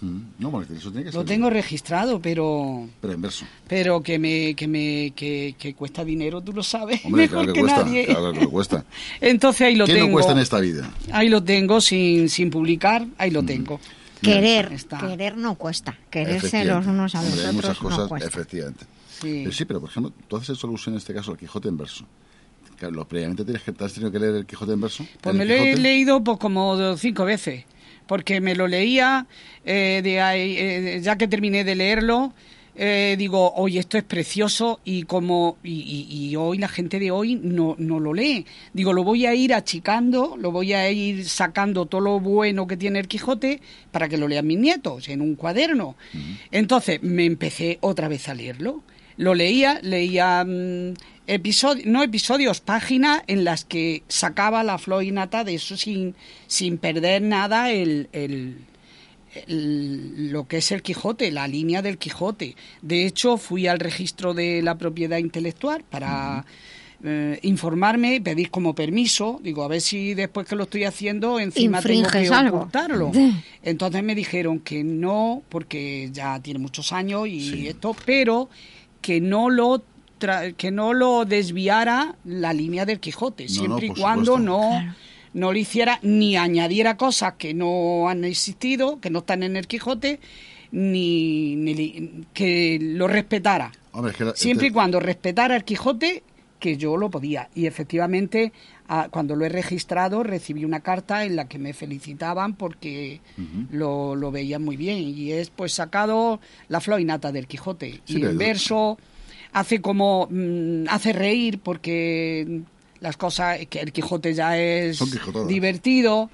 Mm, no, bueno, eso tiene que ser. Lo tengo registrado, pero. Pero en verso. Pero que me, que me, que, que cuesta dinero, tú lo sabes. Hombre, mejor que, cuesta, nadie. Claro que cuesta. Entonces ahí lo ¿Qué tengo. no cuesta en esta vida? Ahí lo tengo sin, sin publicar, ahí lo mm. tengo. Querer, querer no cuesta. Quererse los unos a los otros. Hay muchas cosas, no efectivamente. Sí. sí, pero por ejemplo, tú haces solución en este caso al Quijote en verso. Lo previamente tienes que, has tenido que leer el Quijote en verso. Pues me lo he leído pues, como cinco veces, porque me lo leía eh, de ahí, eh, ya que terminé de leerlo. Eh, digo, oye, esto es precioso y como y, hoy la gente de hoy no, no lo lee. Digo, lo voy a ir achicando, lo voy a ir sacando todo lo bueno que tiene el Quijote para que lo lean mis nietos en un cuaderno. Entonces me empecé otra vez a leerlo lo leía, leía mm, episodios, no episodios, páginas en las que sacaba la flor nata de eso sin, sin perder nada el, el, lo que es el Quijote, la línea del Quijote. De hecho, fui al registro de la propiedad intelectual para... Eh, informarme, pedir como permiso, digo, a ver si después que lo estoy haciendo encima tengo que ocultarlo. Entonces me dijeron que no, porque ya tiene muchos años y esto, pero que no lo que no lo desviara la línea del Quijote, siempre y cuando no no le hiciera ni añadiera cosas que no han existido, que no están en el Quijote, ni, que lo respetara. siempre y cuando respetara el Quijote, que yo lo podía. Y efectivamente, cuando lo he registrado, recibí una carta en la que me felicitaban porque lo, lo, veían muy bien. Y es pues sacado la floinata del Quijote. y en verso hace como. Mm, hace reír porque las cosas. que el Quijote ya es divertido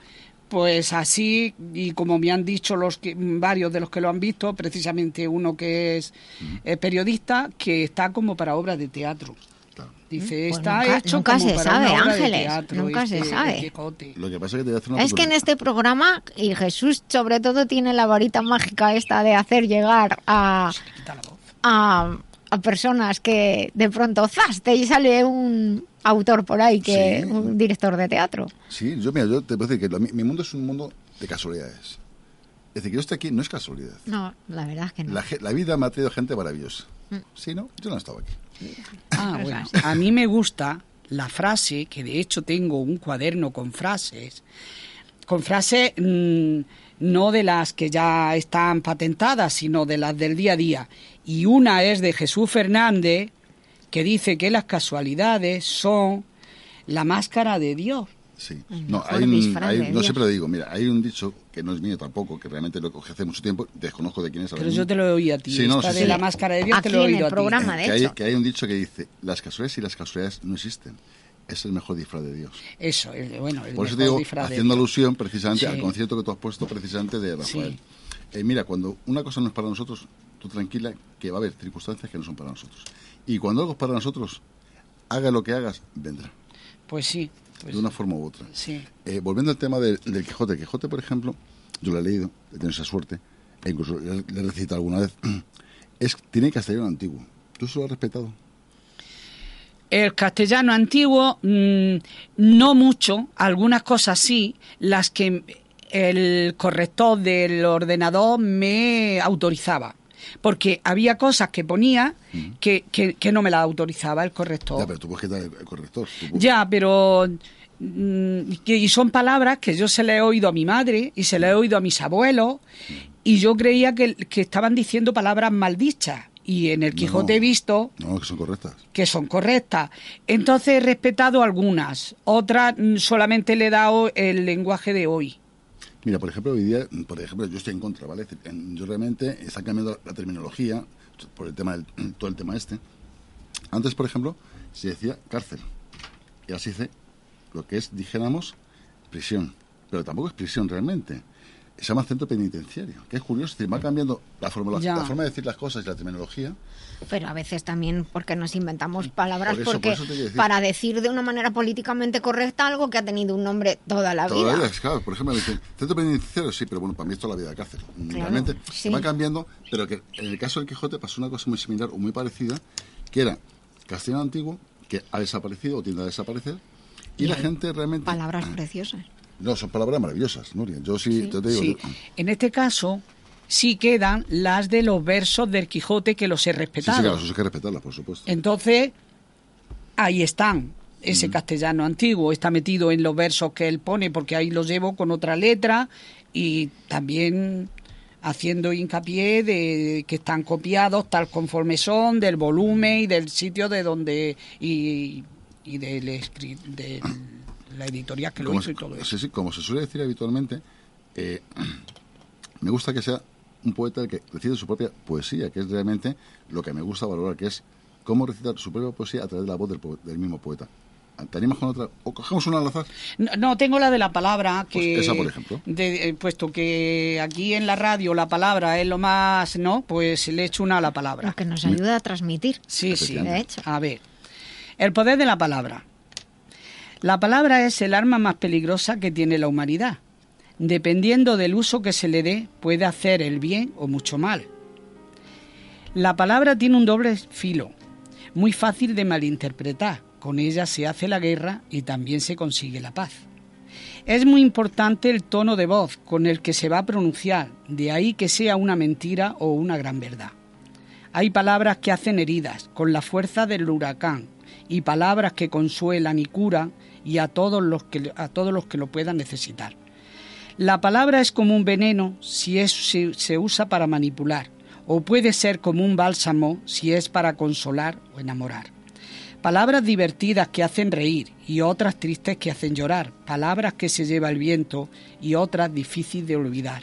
pues así, y como me han dicho los que, varios de los que lo han visto, precisamente uno que es eh, periodista, que está como para obras de teatro. Dice, Pues está nunca- hecho nunca como se para sabe, una obra de Ángeles, teatro, nunca se este, sabe. Lo que pasa es que te voy a hacer una Es que en este programa, y Jesús sobre todo tiene la varita mágica esta de hacer llegar a, a, a personas que de pronto ¡zas! te sale un autor por ahí, que Sí. un director de teatro. Sí, yo, mira, yo te puedo decir que lo- mi, mi mundo es un mundo de casualidades. Es decir, que yo estoy aquí no es casualidad. No, la verdad es que no. La, la vida me ha traído gente maravillosa. Mm. Si no, yo no estaba aquí. Ah, bueno. A mí me gusta la frase, que de hecho tengo un cuaderno con frases, con frases mm, no de las que ya están patentadas, sino de las del día a día. Y una es de Jesús Fernández, que dice que las casualidades son la máscara de Dios. Sí. No, hay un, hay- no siempre lo digo. Mira, hay un dicho que no es mío tampoco, que realmente lo cogí hace mucho tiempo, desconozco de quién es. Pero yo te lo he oído a ti. Sí, no, Esta sí, de sí. la máscara de Dios te lo he en el a ti. programa, de que, hay, hecho. que hay un dicho que dice, las casualidades y las casualidades no existen. Es el mejor disfraz de Dios. Eso, el- bueno, el Por eso te digo, haciendo alusión precisamente Sí. al concierto que tú has puesto precisamente de Rafael. Eh, mira, cuando una cosa no es para nosotros, tú tranquila que va a haber circunstancias que no son para nosotros. Y cuando algo es para nosotros, haga lo que hagas, vendrá. Pues sí. pues de una forma u otra. Sí. Eh, volviendo al tema del, del Quijote. El Quijote, por ejemplo, yo lo he leído, he tenido esa suerte, e incluso le, le he recitado alguna vez. Es, tiene castellano antiguo. ¿Tú eso lo has respetado? El castellano antiguo, mm, no mucho, algunas cosas sí, las que el corrector del ordenador me autorizaba. Porque había cosas que ponía que, que- que no me las autorizaba el corrector. Ya, pero tú puedes quitar el, corrector. Puedes- Ya, pero mm, y son palabras que yo se le he oído a mi madre y se le he oído a mis abuelos y yo creía que, que estaban diciendo palabras maldichas y en el No, Quijote he visto No, que son correctas. que son correctas. Entonces he respetado algunas, otras mm, solamente le he dado el lenguaje de hoy. Mira, por ejemplo, hoy día, por ejemplo, yo estoy en contra, ¿vale? Yo realmente están cambiando la terminología por el tema del, todo el tema este. Antes, por ejemplo, se decía cárcel. Y ahora se dice lo que es, dijéramos, prisión. Pero tampoco es prisión realmente. Se llama centro penitenciario, que es curioso, es decir, va cambiando la forma, Ya. la forma de decir las cosas y la terminología. Pero a veces también porque nos inventamos palabras Por eso, porque por eso te quiero decir. para decir de una manera políticamente correcta algo que ha tenido un nombre toda la Toda la vida. claro, por ejemplo, me dicen, centro penitenciario, sí, pero bueno, para mí es toda la vida de cárcel. Realmente sí. se va cambiando, pero que en el caso del Quijote pasó una cosa muy similar o muy parecida, que era castellano antiguo, que ha desaparecido o tiende a desaparecer, y, Y la gente realmente... Palabras preciosas. No, son palabras maravillosas, Nuria. Yo sí, yo te digo... Sí. yo- En este caso sí quedan las de los versos del Quijote que los he sí, sí, respetado. claro, eso hay que respetarlas, por supuesto. Entonces, ahí están. Ese castellano antiguo está metido en los versos que él pone, porque ahí los llevo con otra letra y también haciendo hincapié de que están copiados tal conforme son, del volumen y del sitio de donde. y, y del de la editorial que lo hizo y todo eso. sí, sí, como se suele decir habitualmente, eh, me gusta que sea un poeta que recite su propia poesía, que es realmente lo que me gusta valorar, que es cómo recitar su propia poesía a través de la voz del, po- del mismo poeta. ¿Te animas con otra? ¿O cogemos una al azar? No, no, tengo la de la palabra, que Pues esa, por ejemplo. de- eh, puesto que aquí en la radio la palabra es lo más, ¿no? Pues le echo una a la palabra. Lo que nos ayuda a transmitir. Sí, sí. De hecho. A ver, el poder de la palabra. La palabra es el arma más peligrosa que tiene la humanidad. Dependiendo del uso que se le dé, puede hacer el bien o mucho mal. La palabra tiene un doble filo, muy fácil de malinterpretar. Con ella se hace la guerra y también se consigue la paz. Es muy importante el tono de voz con el que se va a pronunciar, de ahí que sea una mentira o una gran verdad. Hay palabras que hacen heridas, con la fuerza del huracán, y palabras que consuelan y curan, y a todos los que, a todos los que lo puedan necesitar. La palabra es como un veneno si, es, se usa para manipular, o puede ser como un bálsamo si es para consolar o enamorar. Palabras divertidas que hacen reír y otras tristes que hacen llorar, palabras que se lleva el viento y otras difíciles de olvidar.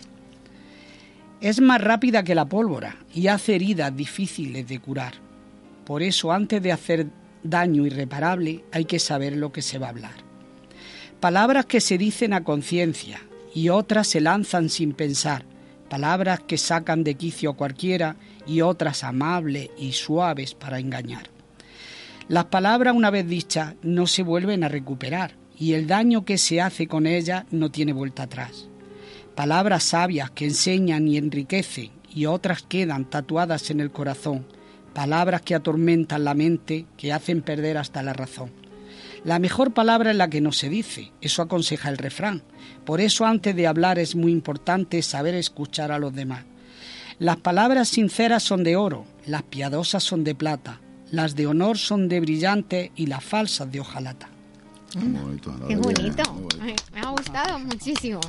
Es más rápida que la pólvora y hace heridas difíciles de curar. Por eso antes de hacer daño irreparable hay que saber lo que se va a hablar. Palabras que se dicen a conciencia y otras se lanzan sin pensar, palabras que sacan de quicio a cualquiera y otras amables y suaves para engañar. Las palabras una vez dichas no se vuelven a recuperar y el daño que se hace con ellas no tiene vuelta atrás. Palabras sabias que enseñan y enriquecen y otras quedan tatuadas en el corazón, palabras que atormentan la mente, que hacen perder hasta la razón. La mejor palabra es la que no se dice, eso aconseja el refrán. Por eso antes de hablar es muy importante saber escuchar a los demás. Las palabras sinceras son de oro, las piadosas son de plata, las de honor son de brillante y las falsas de hojalata. Qué bonito. Me ha gustado muchísimo.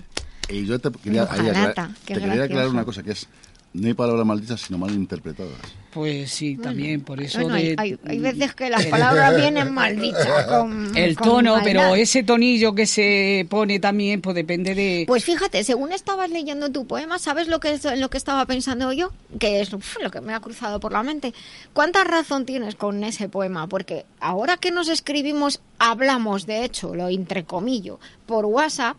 Y yo te quería, te quería aclarar una cosa que es no hay palabras malditas, sino mal interpretadas. Pues sí, también, por eso hay, veces que las palabras vienen malditas. Con, el tono, pero ese tonillo que se pone también, pues depende de... Pues fíjate, según estabas leyendo tu poema, ¿sabes lo que es lo que estaba pensando yo? Que es lo que me ha cruzado por la mente. ¿Cuánta razón tienes con ese poema? Porque ahora que nos escribimos, hablamos, de hecho, lo entrecomillo, por WhatsApp,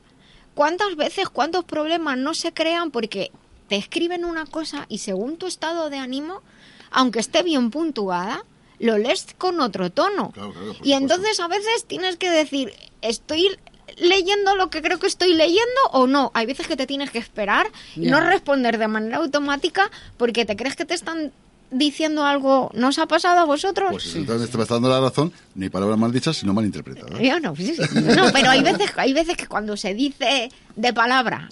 ¿cuántas veces, cuántos problemas no se crean porque te escriben una cosa y según tu estado de ánimo, aunque esté bien puntuada, lo lees con otro tono. y entonces a veces tienes que decir, estoy leyendo lo que creo que estoy leyendo o no. Hay veces que te tienes que esperar y no responder de manera automática porque te crees que te están diciendo algo, ¿no os ha pasado a vosotros? Pues entonces te vas dando la razón, ni palabras mal dichas, sino mal interpretadas. no, no, pero hay veces, hay veces que cuando se dice de palabra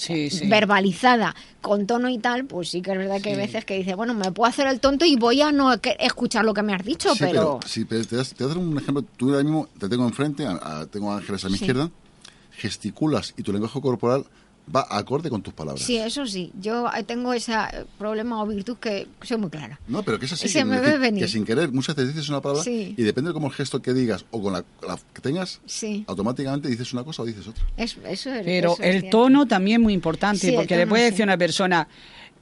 verbalizada con tono y tal, pues sí que es verdad que hay veces que dice, bueno, me puedo hacer el tonto y voy a no escuchar lo que me has dicho, pero... Sí, pero te, das, te voy a dar un ejemplo. Tú ahora mismo te tengo enfrente, tengo a Ángeles a mi izquierda, gesticulas y tu lenguaje corporal va acorde con tus palabras. Sí, eso sí. Yo tengo ese problema o virtud que soy muy clara. No, pero que es así. que, sin querer muchas veces dices una palabra y depende de cómo el gesto que digas o con la, que tengas, automáticamente dices una cosa o dices otra. eso es, pero el tono también es muy importante porque le puede decir a una persona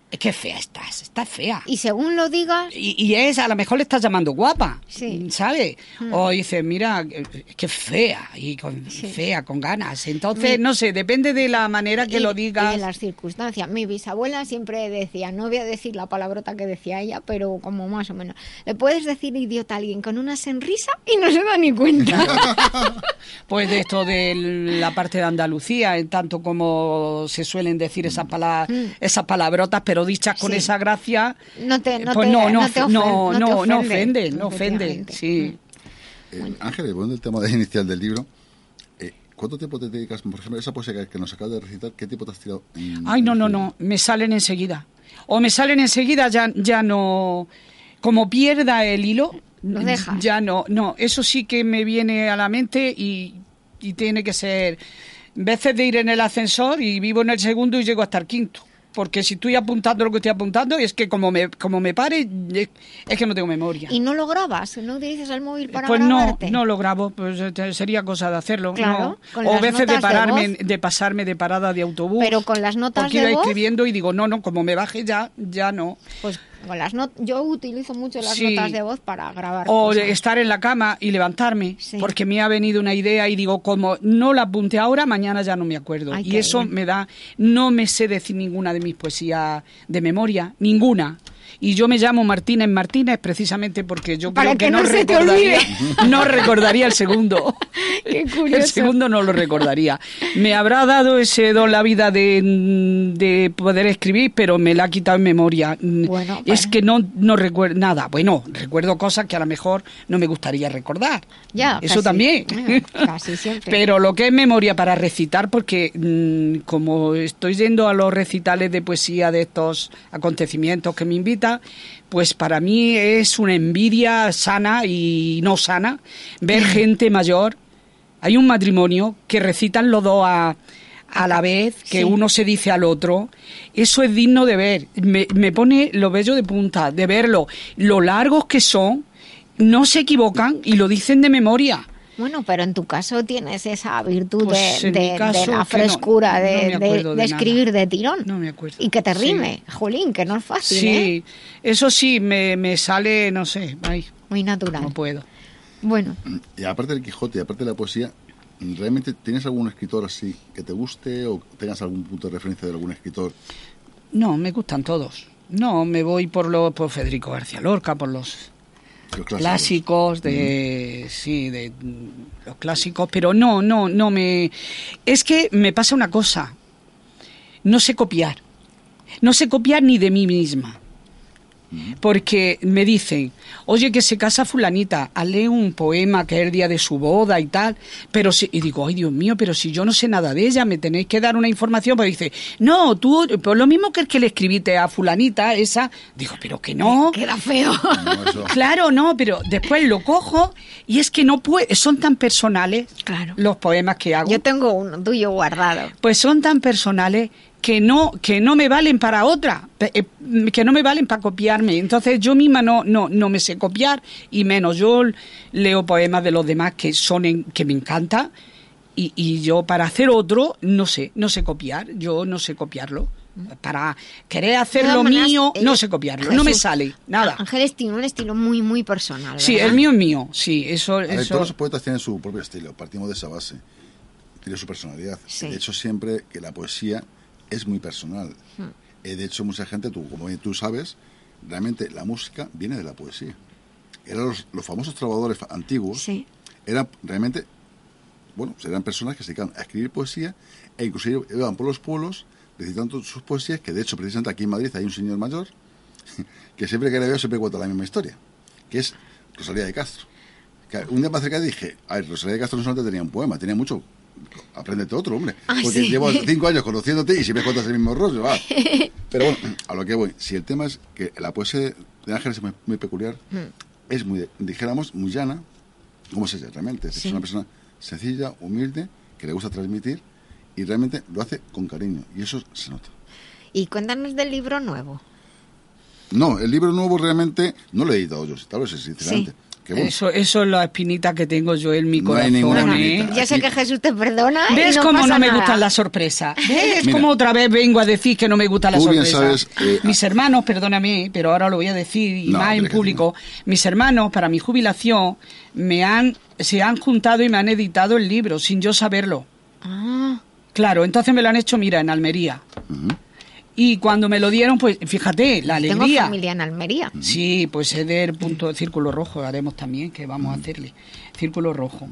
es que fea estás, estás fea. Y según lo digas... Y, es, a lo mejor le estás llamando guapa, sí. ¿sabes? Hmm. O dices, mira, es que fea, y con, fea, con ganas. Entonces, no sé, depende de la manera que lo digas. Y de las circunstancias. Mi bisabuela siempre decía, no voy a decir la palabrota que decía ella, pero como más o menos. Le puedes decir idiota a alguien con una sonrisa y no se da ni cuenta. pues de esto de la parte de Andalucía, en tanto como se suelen decir esas, palabras, hmm. esas palabrotas, pero dichas con esa gracia, no te, no pues no, no, no, no, ofende, no ofende, sí. Eh, Ángel, volviendo al tema inicial del libro, eh, ¿cuánto tiempo te dedicas, por ejemplo, esa poesía que nos acabas de recitar, qué tiempo te has tirado? Ay, no, no, no, me salen enseguida. O me salen enseguida, ya, ya no, como pierda el hilo, ya no, no, eso sí que me viene a la mente y, y tiene que ser veces de ir en el ascensor y vivo en el segundo y llego hasta el quinto porque si estoy apuntando lo que estoy apuntando, es que como me, como me pare, es que no tengo memoria. ¿Y no lo grabas? ¿No utilizas el móvil para pues no, no lo grabo, pues eh, sería cosa de hacerlo. Claro, no. O veces de pararme, de, pasarme de parada de autobús. Pero con las notas porque de iba escribiendo y digo, no, no, como me baje ya, ya no. Pues las yo utilizo mucho las notas de voz para grabar. O estar en la cama y levantarme, porque me ha venido una idea y digo, como no la apunte ahora, mañana ya no me acuerdo. y eso me da, no me sé decir ninguna de mis poesías de memoria, ninguna y yo me llamo Martínez Martínez precisamente porque yo creo que, no, recordaría no recordaría el segundo. El segundo no lo recordaría. Me habrá dado ese don la vida de, poder escribir pero me la ha quitado en memoria. Es que no no recuerdo nada bueno recuerdo cosas que a lo mejor no me gustaría recordar. Ya eso también. Casi siempre. Pero lo que es memoria para recitar porque mm, como estoy yendo a los recitales de poesía de estos acontecimientos que me invitan pues para mí es una envidia sana y no sana ver gente mayor. Hay un matrimonio que recitan los dos a, a la vez, que uno se dice al otro. Eso es digno de ver. Me, me pone lo bello de punta, de verlo. Lo largos que son, no se equivocan y lo dicen de memoria. Bueno, pero en tu caso tienes esa virtud pues de, la frescura, de, escribir de tirón. No me acuerdo. Y que te rime, Jolín, que no es fácil. Sí, ¿eh? eso sí, me, me sale, no sé, Muy natural. No puedo. Bueno. Y aparte del Quijote, y aparte de la poesía, ¿realmente tienes algún escritor así que te guste o tengas algún punto de referencia de algún escritor? No, me gustan todos. No, me voy por, lo, por Federico García Lorca, por los Clásicos, de sí de los clásicos pero no no no me es que me pasa una cosa. No sé copiar. No sé copiar ni de mí misma porque me dicen, oye, que se casa fulanita, hazle un poema que es el día de su boda y tal, pero si, y digo, ay Dios mío, pero si yo no sé nada de ella, me tenéis que dar una información, pues dice, no, tú, pues lo mismo que el que le escribiste a fulanita, esa, digo, pero que no. Queda feo. Claro, no, pero después lo cojo y es que no puede, son tan personales Claro. los poemas que hago. Yo tengo uno tuyo guardado. Pues son tan personales que no que no me valen para otra, eh, que no me valen para copiarme. Entonces yo misma no no no me sé copiar y menos yo leo poemas de los demás que son en- que me encanta y, y yo para hacer otro no sé, no sé copiar, yo no sé copiarlo. Para querer hacer lo mío, no ella- sé copiarlo, no me sale, nada. Ángeles tiene un estilo muy, muy personal. Sí, el mío es mío, sí, eso, ver, eso todos los poetas tienen su propio estilo, partimos de esa base. Tiene su personalidad. Sí. De hecho, siempre que la poesía es muy personal. Eh, de hecho, mucha gente, tú, como tú sabes, realmente la música viene de la poesía. Eran los, los famosos trovadores antiguos, Sí. eran realmente, bueno, eran personas que se dedicaban a escribir poesía e inclusive iban por los pueblos recitando sus poesías, que de hecho, precisamente aquí en Madrid hay un señor mayor que siempre que le veo siempre cuenta la misma historia, que es Rosalía de Castro. Que un día me acerqué y dije, a ver, Rosalía de Castro no solamente tenía un poema, tenía mucho. Apréndete otro, hombre. Ah, Porque sí. llevo cinco años conociéndote y siempre cuentas el mismo rollo. va. Pero bueno, a lo que voy. Si el tema es que la poesía de Ángeles es muy, muy peculiar, Mm. es muy, dijéramos, muy llana, como es ella realmente. Es Sí. Es una persona sencilla, humilde, que le gusta transmitir y realmente lo hace con cariño. Y eso se nota. Y cuéntanos del libro nuevo. No, el libro nuevo realmente no lo he editado yo, tal vez sinceramente. Sí. Bueno, eso eso es la espinita que tengo yo en mi No hay corazón. ¿eh? Ya sé que Jesús te perdona. y ¿Ves no cómo pasa no me nada. gustan las sorpresas? ¿Ves Mira. cómo otra vez vengo a decir que no me gustan las sorpresas? sabes, eh, mis hermanos, perdóname, pero ahora lo voy a decir y No, más en público. Mis hermanos, para mi jubilación, me han se han juntado y me han editado el libro sin yo saberlo. Ah, Claro, entonces me lo han hecho, mira, en Almería. Y cuando me lo dieron, pues fíjate, la tengo alegría. familia en Almería. Sí, pues es del punto de círculo rojo, haremos también, que vamos a hacerle. Círculo rojo.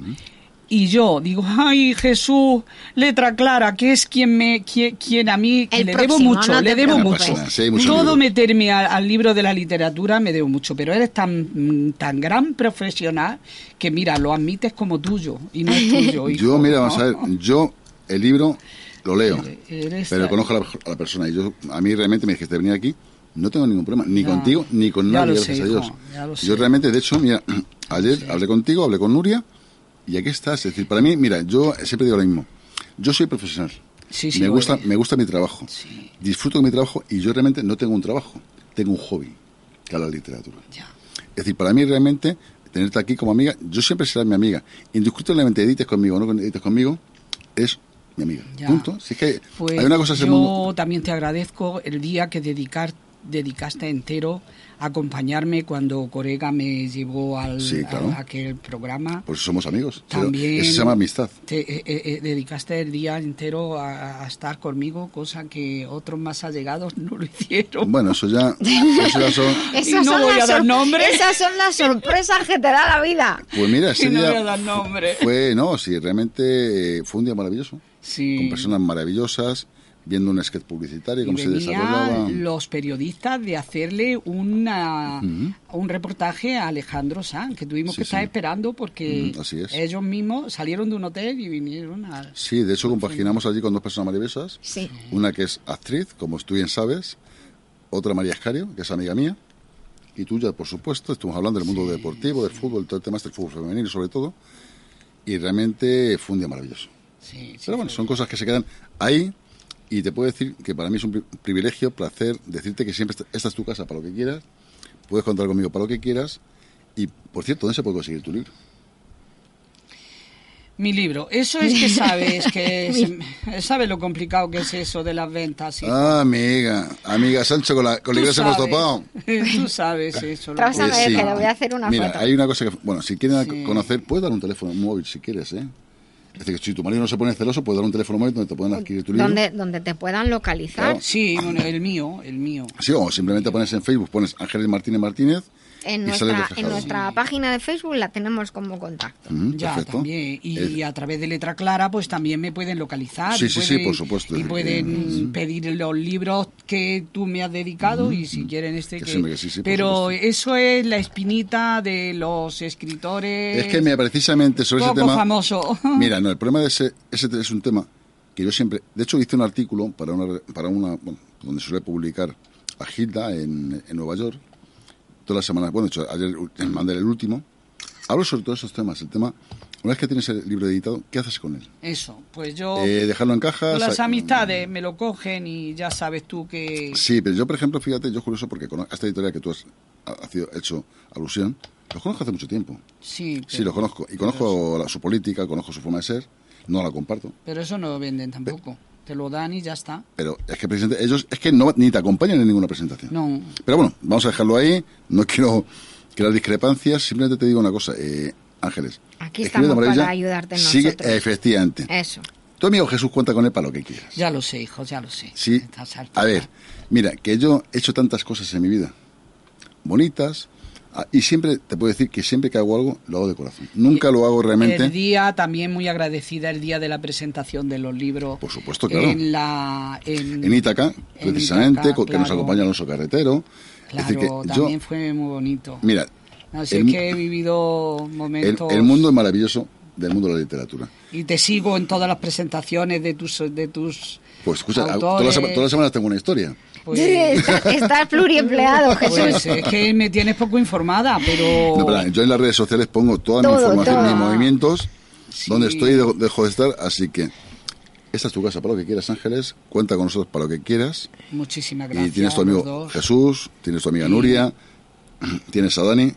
Y yo digo, ay Jesús, letra clara, que es quien me, quien, quien a mí, que le próximo, debo mucho, no le debo mucho. Todo meterme al, al libro de la literatura me debo mucho, pero eres tan, tan gran profesional que mira, lo admites como tuyo y no es tuyo. hijo, yo, mira, vamos a ver, yo el libro lo leo, Eres- pero conozco a la, a la persona y yo, a mí realmente me dijiste venir aquí, no tengo ningún problema, ni contigo ni con nadie, lo gracias sé, a Dios. hijo, ya lo sé. Yo realmente, de hecho, mira, ayer hablé contigo, hablé con Nuria y aquí estás. Es decir, para mí, mira, yo siempre digo lo mismo. Yo soy profesional. Sí, sí, me gusta, eres. me gusta mi trabajo. Sí. Disfruto de mi trabajo y yo realmente no tengo un trabajo, tengo un hobby, que es la literatura. Ya. Es decir, para mí realmente, tenerte aquí como amiga, yo siempre serás mi amiga. Indiscutiblemente edites conmigo o no edites conmigo, es mi amiga. Ya. Punto. Si es que Pues hay una cosa yo mundo. también te agradezco el día que dedicar, dedicaste entero a acompañarme cuando Corega me llevó al, Sí, claro. a aquel programa. Pues somos amigos. También Eso se llama amistad. te eh, eh, eh, dedicaste el día entero a, a estar conmigo, cosa que otros más allegados no lo hicieron. Bueno, eso ya, eso ya son. Y no voy las a dar sor- nombre. Esas son las sorpresas que te da la vida. Pues mira, ese Y no día voy a dar nombre. fue, no, sí, realmente eh, fue un día maravilloso. Sí. Con personas maravillosas, viendo un sketch publicitario, Y cómo se desarrollaba. los periodistas de hacerle una, Ujú. un reportaje a Alejandro Sanz, que tuvimos Sí, que estar sí. esperando porque Mm, así es. ellos mismos salieron de un hotel y vinieron a... Sí, de hecho compaginamos allí con dos personas maravillosas. Sí. Una que es actriz, como tú bien sabes, otra María Escario, que es amiga mía, y tuya, por supuesto. Estuvimos hablando del mundo deportivo, del fútbol, todo el tema este, del fútbol femenino sobre todo. Y realmente fue un día maravilloso. Sí, sí, Pero bueno, son cosas que se quedan ahí y te puedo decir que para mí es un pri- privilegio, placer, decirte que siempre esta- es tu casa para lo que quieras, puedes contar conmigo para lo que quieras y, por cierto, ¿dónde se puede conseguir tu libro? Mi libro, eso es que sabes que sabes lo complicado que es eso de las ventas. hijo. Ah, amiga, amiga Sancho, con la, con la Tú iglesia hemos topado. Tú sabes eso. a Pues ver, sí. que le voy a hacer una Mira, foto. hay una cosa que, bueno, si quieren Sí. conocer, puedes dar un teléfono un móvil si quieres, ¿eh? Es decir, que si tu marido no se pone celoso, puedes dar un teléfono móvil donde te puedan adquirir tu libro. Donde, donde te puedan localizar. Claro. Sí, bueno, el mío, el mío. Sí, o simplemente pones en Facebook, pones Ángeles Martínez Martínez En nuestra, en nuestra página de Facebook la tenemos como contacto. Ujú, Ya, perfecto. también. Y, Eh, a través de Letra Clara, pues también me pueden localizar. Sí, y sí, sí, pueden- por supuesto. Y pueden pedir los libros que tú me has dedicado y si quieren este Que que... siempre que sí, sí, Pero eso es la espinita de los escritores Es que mira, precisamente sobre ese tema... famoso. Mira, no, el problema de ese, ese es un tema que yo siempre... De hecho, hice un artículo para una... Para una bueno, donde suele publicar a Gilda en, en Nueva York. Todas las semanas... Bueno, de hecho, ayer mandé el último. Hablo sobre todos esos temas. El tema... Una vez que tienes el libro editado, ¿qué haces con él? Eso, pues yo... Eh, dejarlo en cajas... las amistades me lo cogen y ya sabes tú que... Sí, pero yo, por ejemplo, fíjate, yo es curioso porque con esta editorial que tú has, has hecho alusión, los conozco hace mucho tiempo. Sí, Sí, los conozco. Y conozco la- su política, conozco su forma de ser. No la comparto. pero eso no lo venden tampoco. Te lo dan y ya está. Pero es que precisamente ellos es que no, ni te acompañan en ninguna presentación. No, Pero bueno, vamos a dejarlo ahí. No quiero crear discrepancias. Simplemente te digo una cosa, eh, Ángeles. Aquí estamos para ayudarte Sigue, nosotros. efectivamente. Eso. Tu amigo Jesús cuenta con él para lo que quieras. ya lo sé, hijo, ya lo sé. Sí. A ver, mira, que yo he hecho tantas cosas en mi vida, bonitas, y siempre, te puedo decir que siempre que hago algo, lo hago de corazón. Nunca lo hago realmente. El día también muy agradecida el día de la presentación de los libros. Por supuesto, claro. En la en, en Ítaca, en precisamente, Ítaca, que nos acompaña Alonso Carretero. Claro, es decir, que yo, también fue muy bonito. mira, Así el, que he vivido el- momentos el mundo es maravilloso del mundo de la literatura. y te sigo en todas las presentaciones de tus de tus Pues escucha, autores. todas las, sema- todas las semanas tengo una historia. Pues, Está- Estás pluriempleado, Jesús. pues es que me tienes poco informada, pero No, pero yo en las redes sociales pongo toda mi información, todo. mis movimientos, Sí. donde estoy y dejo, dejo de estar, así que esta es tu casa para lo que quieras, Ángeles, cuenta con nosotros para lo que quieras. muchísimas gracias. y tienes tu amigo. Jesús, tienes tu amiga Nuria, tienes a Dani,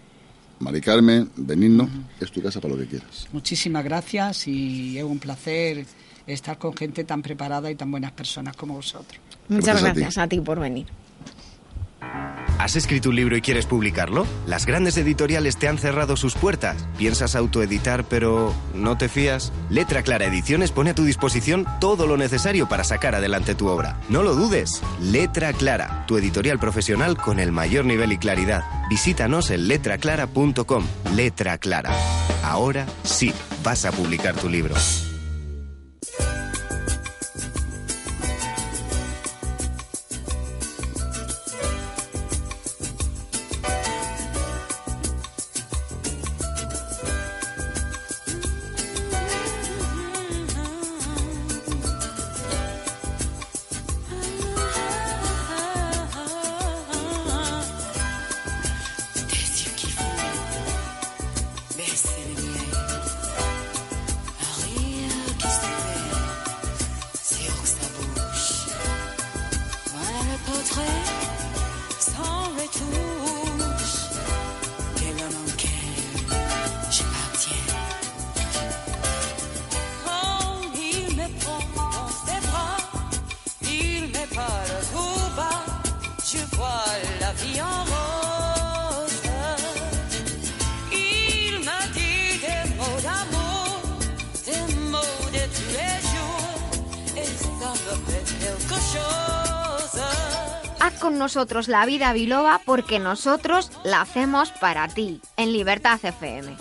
Mari Carmen, Benigno, es tu casa para lo que quieras. Muchísimas gracias y es un placer estar con gente tan preparada y tan buenas personas como vosotros. Muchas Gracias a ti. gracias a ti por venir. ¿Has escrito un libro y quieres publicarlo? ¿Las grandes editoriales te han cerrado sus puertas? ¿Piensas autoeditar pero no te fías? Letra Clara Ediciones pone a tu disposición todo lo necesario para sacar adelante tu obra. No lo dudes. Letra Clara, tu editorial profesional con el mayor nivel y claridad. Visítanos en letraclara.com. Letra Clara. Ahora sí, vas a publicar tu libro. Nosotros la vida biloba porque nosotros la hacemos para ti en Libertad FM.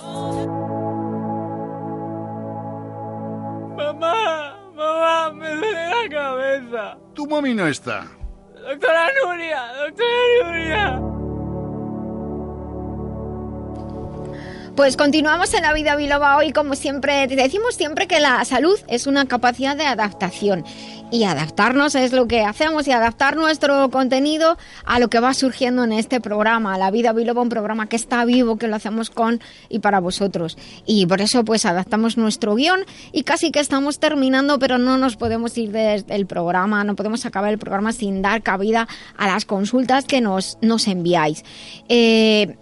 Mamá, mamá, me duele la cabeza. Tu mami no está. Doctora Nuria, doctora Nuria. Pues continuamos en la vida biloba hoy, como siempre, decimos siempre que la salud es una capacidad de adaptación y adaptarnos es lo que hacemos y adaptar nuestro contenido a lo que va surgiendo en este programa, La Vida Biloba, un programa que está vivo, que lo hacemos con y para vosotros. Y por eso pues adaptamos nuestro guion y casi que estamos terminando, pero no nos podemos ir del programa, no podemos acabar el programa sin dar cabida a las consultas que nos, nos enviáis. Eh,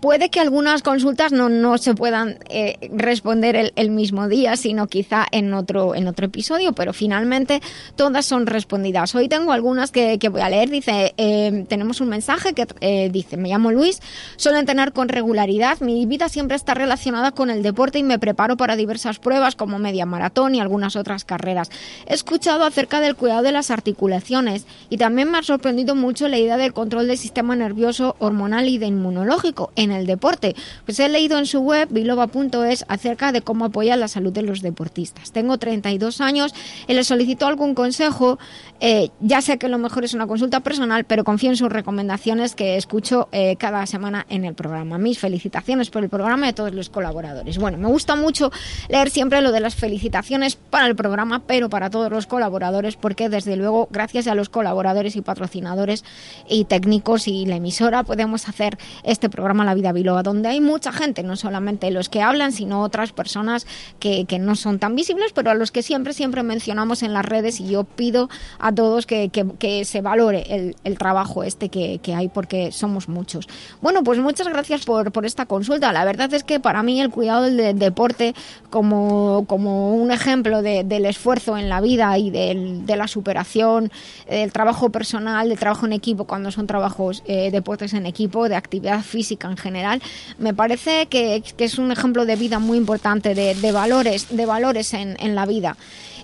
puede que algunas consultas no, no se puedan eh, responder el, el, mismo día, sino quizá en otro, en otro episodio, pero finalmente todas son respondidas. Hoy tengo algunas que, que voy a leer. Dice, eh, tenemos un mensaje que eh, dice, me llamo Luis, suelo entrenar con regularidad, mi vida siempre está relacionada con el deporte y me preparo para diversas pruebas como media maratón y algunas otras carreras. He escuchado acerca del cuidado de las articulaciones y también me ha sorprendido mucho la idea del control del sistema nervioso, hormonal y de inmunológico en el deporte. Pues he leído en su web, biloba.es, acerca de cómo apoya la salud de los deportistas. Tengo 32 años y le solicito algún consejo. Eh, ya sé que lo mejor es una consulta personal, pero confío en sus recomendaciones que escucho eh, cada semana en el programa. Mis felicitaciones por el programa y a todos los colaboradores. Bueno, me gusta mucho leer siempre lo de las felicitaciones para el programa, pero para todos los colaboradores, porque desde luego, gracias a los colaboradores y patrocinadores y técnicos y la emisora, podemos hacer este programa La Vida Biloba, donde hay mucha gente, no solamente los que hablan, sino otras personas que, que no son tan visibles, pero a los que siempre, siempre mencionamos en las redes y yo pido a todos que, que, que se valore el, el trabajo este que, que, hay porque somos muchos. Bueno, pues muchas gracias por, por esta consulta. La verdad es que para mí el cuidado del de, deporte como, como un ejemplo de, del esfuerzo en la vida y del, de la superación, del trabajo personal, del trabajo en equipo cuando son trabajos, eh, deportes en equipo, de actividad física en general, me parece que, es un ejemplo de vida muy importante, de, valores, de valores en, la vida.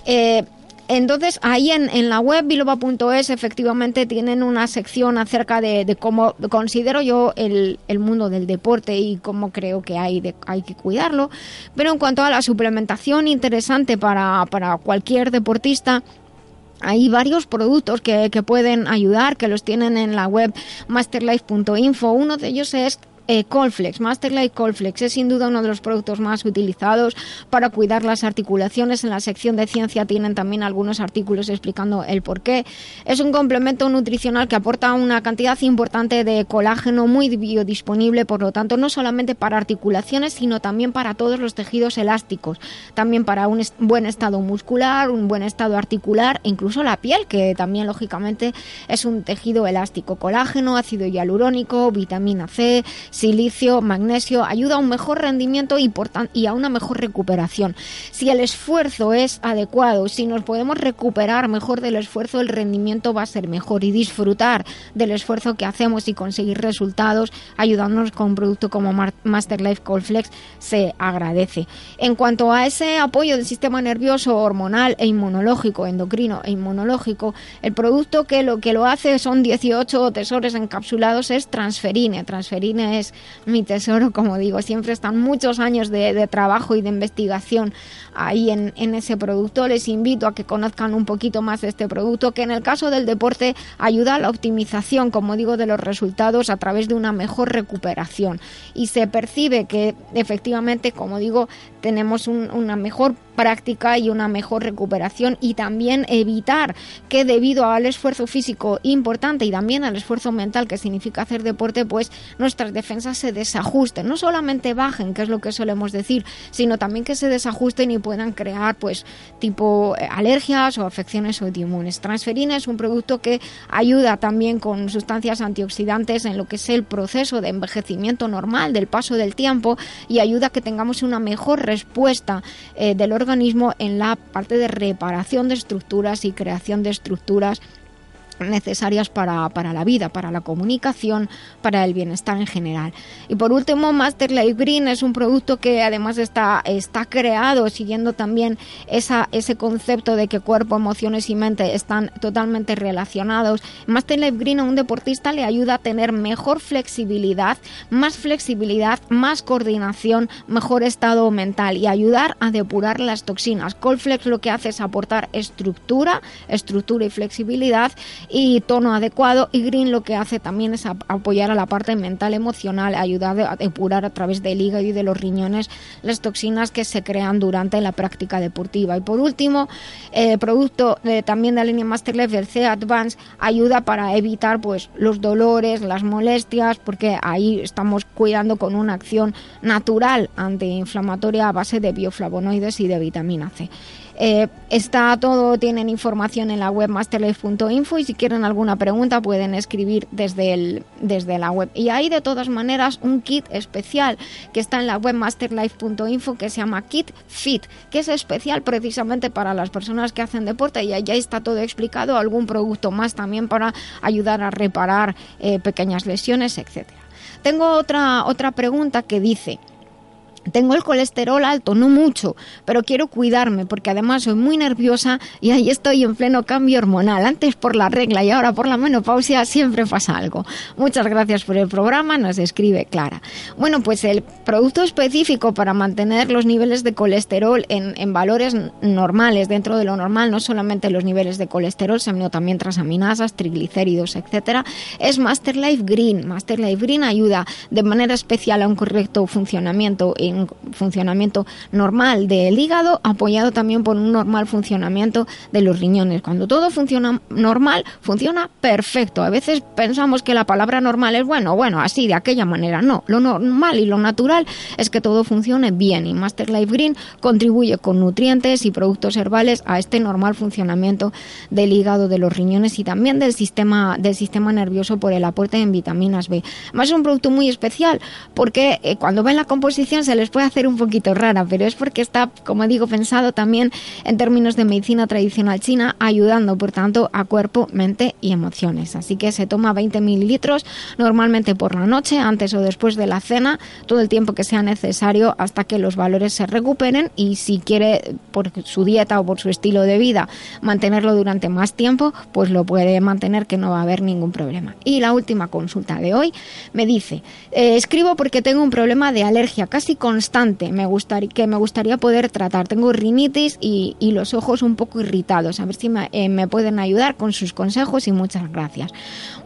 Eh, entonces, ahí en, la web biloba.es efectivamente tienen una sección acerca de, de cómo considero yo el, el, mundo del deporte y cómo creo que hay, de, hay que cuidarlo. Pero en cuanto a la suplementación interesante para, para cualquier deportista, hay varios productos que, que, pueden ayudar, que los tienen en la web masterlife.info. Uno de ellos es eh, Colflex, Masterlight Colflex es sin duda uno de los productos más utilizados para cuidar las articulaciones. En la sección de ciencia tienen también algunos artículos explicando el por qué. Es un complemento nutricional que aporta una cantidad importante de colágeno muy biodisponible, por lo tanto, no solamente para articulaciones, sino también para todos los tejidos elásticos, también para un buen estado muscular, un buen estado articular, e incluso la piel, que también lógicamente es un tejido elástico. Colágeno, ácido hialurónico, vitamina C, silicio, magnesio, ayuda a un mejor rendimiento y, a una mejor recuperación. Si el esfuerzo es adecuado, si nos podemos recuperar mejor del esfuerzo, el rendimiento va a ser mejor y disfrutar del esfuerzo que hacemos y conseguir resultados ayudándonos con un producto como Master Life Colflex se agradece. En cuanto a ese apoyo del sistema nervioso, hormonal e inmunológico, endocrino e inmunológico, el producto que lo que lo hace son 18 tesoros encapsulados es transferine. Transferine es mi tesoro, como digo, siempre están muchos años de, trabajo y de investigación ahí en, ese producto. Les invito a que conozcan un poquito más de este producto, que en el caso del deporte ayuda a la optimización, como digo, de los resultados a través de una mejor recuperación. Y se percibe que efectivamente, como digo, tenemos un, una mejor práctica y una mejor recuperación y también evitar que debido al esfuerzo físico importante y también al esfuerzo mental que significa hacer deporte, pues nuestras defensas se desajusten, no solamente bajen, que es lo que solemos decir, sino también que se desajusten y puedan crear pues tipo eh, alergias o afecciones autoinmunes. Transferina es un producto que ayuda también con sustancias antioxidantes en lo que es el proceso de envejecimiento normal del paso del tiempo y ayuda a que tengamos una mejor respuesta eh, del organismo en la parte de reparación de estructuras y creación de estructuras necesarias para, para, la vida, para la comunicación, para el bienestar en general. Y por último, Master Life Green es un producto que además está, está creado siguiendo también esa, ese concepto de que cuerpo, emociones y mente están totalmente relacionados. Master Life Green a un deportista le ayuda a tener mejor flexibilidad, más flexibilidad, más coordinación, mejor estado mental y ayudar a depurar las toxinas. Colflex lo que hace es aportar estructura, estructura y flexibilidad y tono adecuado y Green lo que hace también es apoyar a la parte mental emocional, ayudar a depurar a través del hígado y de los riñones las toxinas que se crean durante la práctica deportiva. Y por último, el eh, producto eh, también de la línea Master Level C Advance ayuda para evitar pues los dolores, las molestias, porque ahí estamos cuidando con una acción natural antiinflamatoria a base de bioflavonoides y de vitamina C. Eh, está todo, tienen información en la web masterlife.info y si quieren alguna pregunta pueden escribir desde, el, desde la web. Y hay de todas maneras un kit especial que está en la web masterlife.info que se llama Kit Fit, que es especial precisamente para las personas que hacen deporte y allá está todo explicado, algún producto más también para ayudar a reparar eh, pequeñas lesiones, etcétera. Tengo otra, otra pregunta que dice, tengo el colesterol alto, no mucho, pero quiero cuidarme porque además soy muy nerviosa y ahí estoy en pleno cambio hormonal. Antes por la regla y ahora por la menopausia siempre pasa algo. Muchas gracias por el programa, nos escribe Clara. Bueno, pues el producto específico para mantener los niveles de colesterol en, en valores normales, dentro de lo normal, no solamente los niveles de colesterol, sino también transaminasas, triglicéridos, etcétera, es Master Life Green. Master Life Green ayuda de manera especial a un correcto funcionamiento un funcionamiento normal del hígado, apoyado también por un normal funcionamiento de los riñones. Cuando todo funciona normal, funciona perfecto. A veces pensamos que la palabra normal es bueno, bueno, así, de aquella manera. No, lo normal y lo natural es que todo funcione bien y Master Life Green contribuye con nutrientes y productos herbales a este normal funcionamiento del hígado, de los riñones y también del sistema, del sistema nervioso por el aporte en vitaminas B. Más es un producto muy especial porque eh, cuando ven la composición se les puede hacer un poquito rara, pero es porque está, como digo, pensado también en términos de medicina tradicional china, ayudando, por tanto, a cuerpo, mente y emociones. Así que se toma 20 mililitros normalmente por la noche, antes o después de la cena, todo el tiempo que sea necesario hasta que los valores se recuperen y si quiere, por su dieta o por su estilo de vida, mantenerlo durante más tiempo, pues lo puede mantener que no va a haber ningún problema. Y la última consulta de hoy me dice, eh, escribo porque tengo un problema de alergia casi constante me gustaría, que me gustaría poder tratar. Tengo rinitis y, los ojos un poco irritados. A ver si eh, me, pueden ayudar con sus consejos y muchas gracias.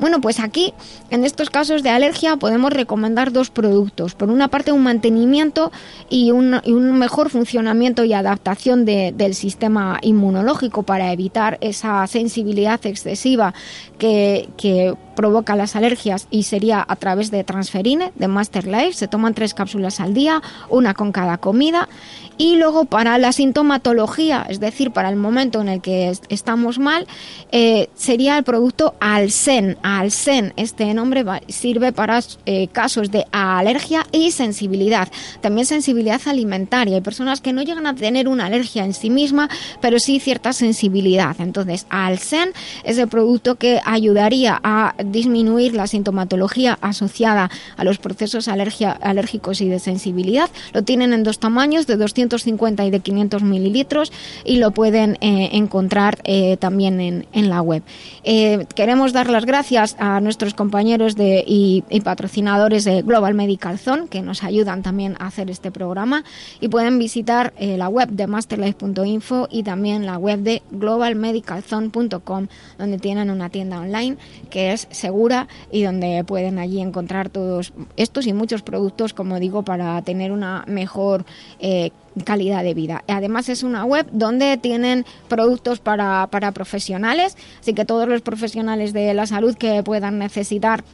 Bueno, pues aquí, en estos casos de alergia, podemos recomendar dos productos. Por una parte, un mantenimiento y un, mejor funcionamiento y adaptación del sistema inmunológico para evitar esa sensibilidad excesiva que, que provoca las alergias y sería a través de transferine, de Master Life. Se toman tres cápsulas al día, una con cada comida y luego para la sintomatología, es decir, para el momento en el que estamos mal, eh, sería el producto Alsen. Alsen, este nombre sirve para eh, casos de alergia y sensibilidad. También sensibilidad alimentaria. Hay personas que no llegan a tener una alergia en sí misma, pero sí cierta sensibilidad. Entonces, Alsen es el producto que ayudaría a disminuir la sintomatología asociada a los procesos alergia, alérgicos y de sensibilidad. Lo tienen en dos tamaños, de 200 250 y de 500 mililitros y lo pueden eh, encontrar eh, también en, en, la web. Eh, queremos dar las gracias a nuestros compañeros de, y, patrocinadores de Global Medical Zone que nos ayudan también a hacer este programa y pueden visitar la web de masterlife.info y también la web de globalmedicalzone.com donde tienen una tienda online que es segura y donde pueden allí encontrar todos estos y muchos productos como digo para tener una mejor eh, calidad de vida. Además es una web donde tienen productos para, para profesionales, así que todos los profesionales de la salud que puedan necesitar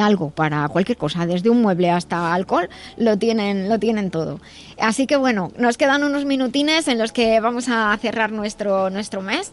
algo para cualquier cosa, desde un mueble hasta alcohol, lo tienen, lo tienen todo. Así que bueno, nos quedan unos minutines en los que vamos a cerrar nuestro, nuestro mes.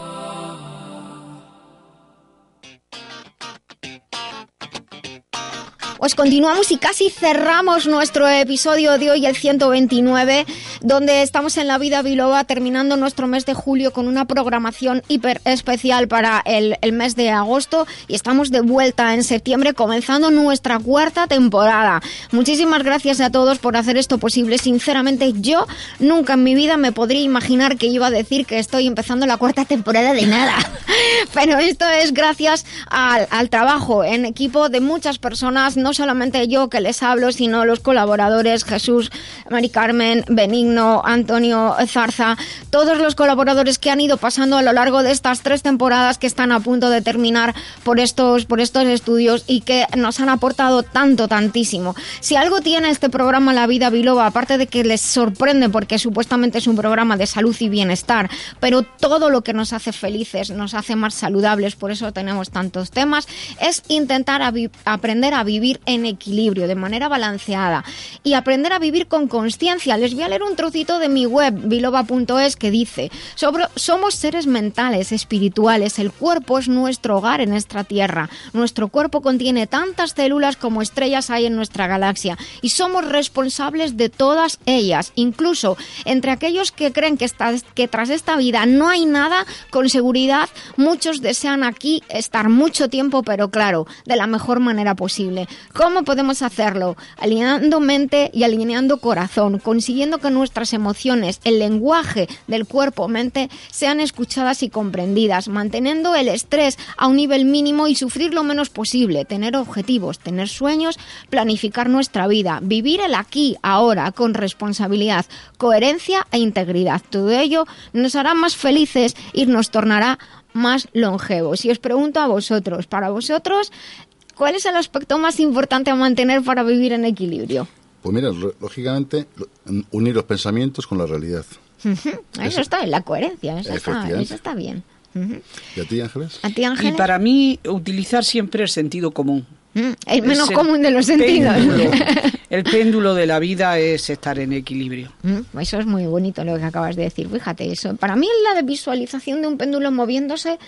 Pues continuamos y casi cerramos nuestro episodio de hoy, el 129, donde estamos en la vida biloba terminando nuestro mes de julio con una programación hiper especial para el, mes de agosto y estamos de vuelta en septiembre comenzando nuestra cuarta temporada. Muchísimas gracias a todos por hacer esto posible. Sinceramente, yo nunca en mi vida me podría imaginar que iba a decir que estoy empezando la cuarta temporada de nada. Pero esto es gracias al, al trabajo en equipo de muchas personas, no solamente yo que les hablo, sino los colaboradores Jesús, Mari Carmen, Benigno, Antonio Zarza, todos los colaboradores que han ido pasando a lo largo de estas tres temporadas que están a punto de terminar por estos, por estos estudios y que nos han aportado tanto, tantísimo. Si algo tiene este programa La Vida Biloba, aparte de que les sorprende porque supuestamente es un programa de salud y bienestar, pero todo lo que nos hace felices, nos hace más saludables, por eso tenemos tantos temas, es intentar aprender a vivir en equilibrio, de manera balanceada y aprender a vivir con conciencia. Les voy a leer un trocito de mi web, biloba.es, que dice, sobre, somos seres mentales, espirituales, el cuerpo es nuestro hogar en esta tierra. Nuestro cuerpo contiene tantas células como estrellas hay en nuestra galaxia y somos responsables de todas ellas, incluso entre aquellos que creen que, tras esta vida no hay nada, con seguridad muchos desean aquí estar mucho tiempo, pero claro, de la mejor manera posible. ¿Cómo podemos hacerlo? Alineando mente y alineando corazón, consiguiendo que nuestras emociones, el lenguaje del cuerpo-mente sean escuchadas y comprendidas, manteniendo el estrés a un nivel mínimo y sufrir lo menos posible, tener objetivos, tener sueños, planificar nuestra vida, vivir el aquí, ahora, con responsabilidad, coherencia e integridad. Todo ello nos hará más felices y nos tornará más longevos. Y os pregunto a vosotros, para vosotros, ¿cuál es el aspecto más importante a mantener para vivir en equilibrio? Pues mira, lógicamente, lo- unir los pensamientos con la realidad. Eso está en la coherencia, eso está, Efectivamente. eso está bien. ¿Y a ti, Ángeles? ¿A ti, Y Ángel? para mí, utilizar siempre el sentido común. El menos Es común de los sentidos. péndulo. El péndulo de la vida es estar en equilibrio. Mm, Eso es muy bonito lo que acabas de decir. Fíjate, eso. Para mí la de visualización de un péndulo moviéndose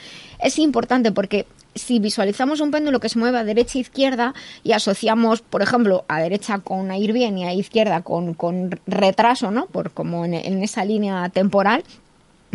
es importante porque si visualizamos un péndulo que se mueve a derecha e izquierda y asociamos, por ejemplo, a derecha con a ir bien y a izquierda con, con retraso, ¿no? Por como en, en esa línea temporal.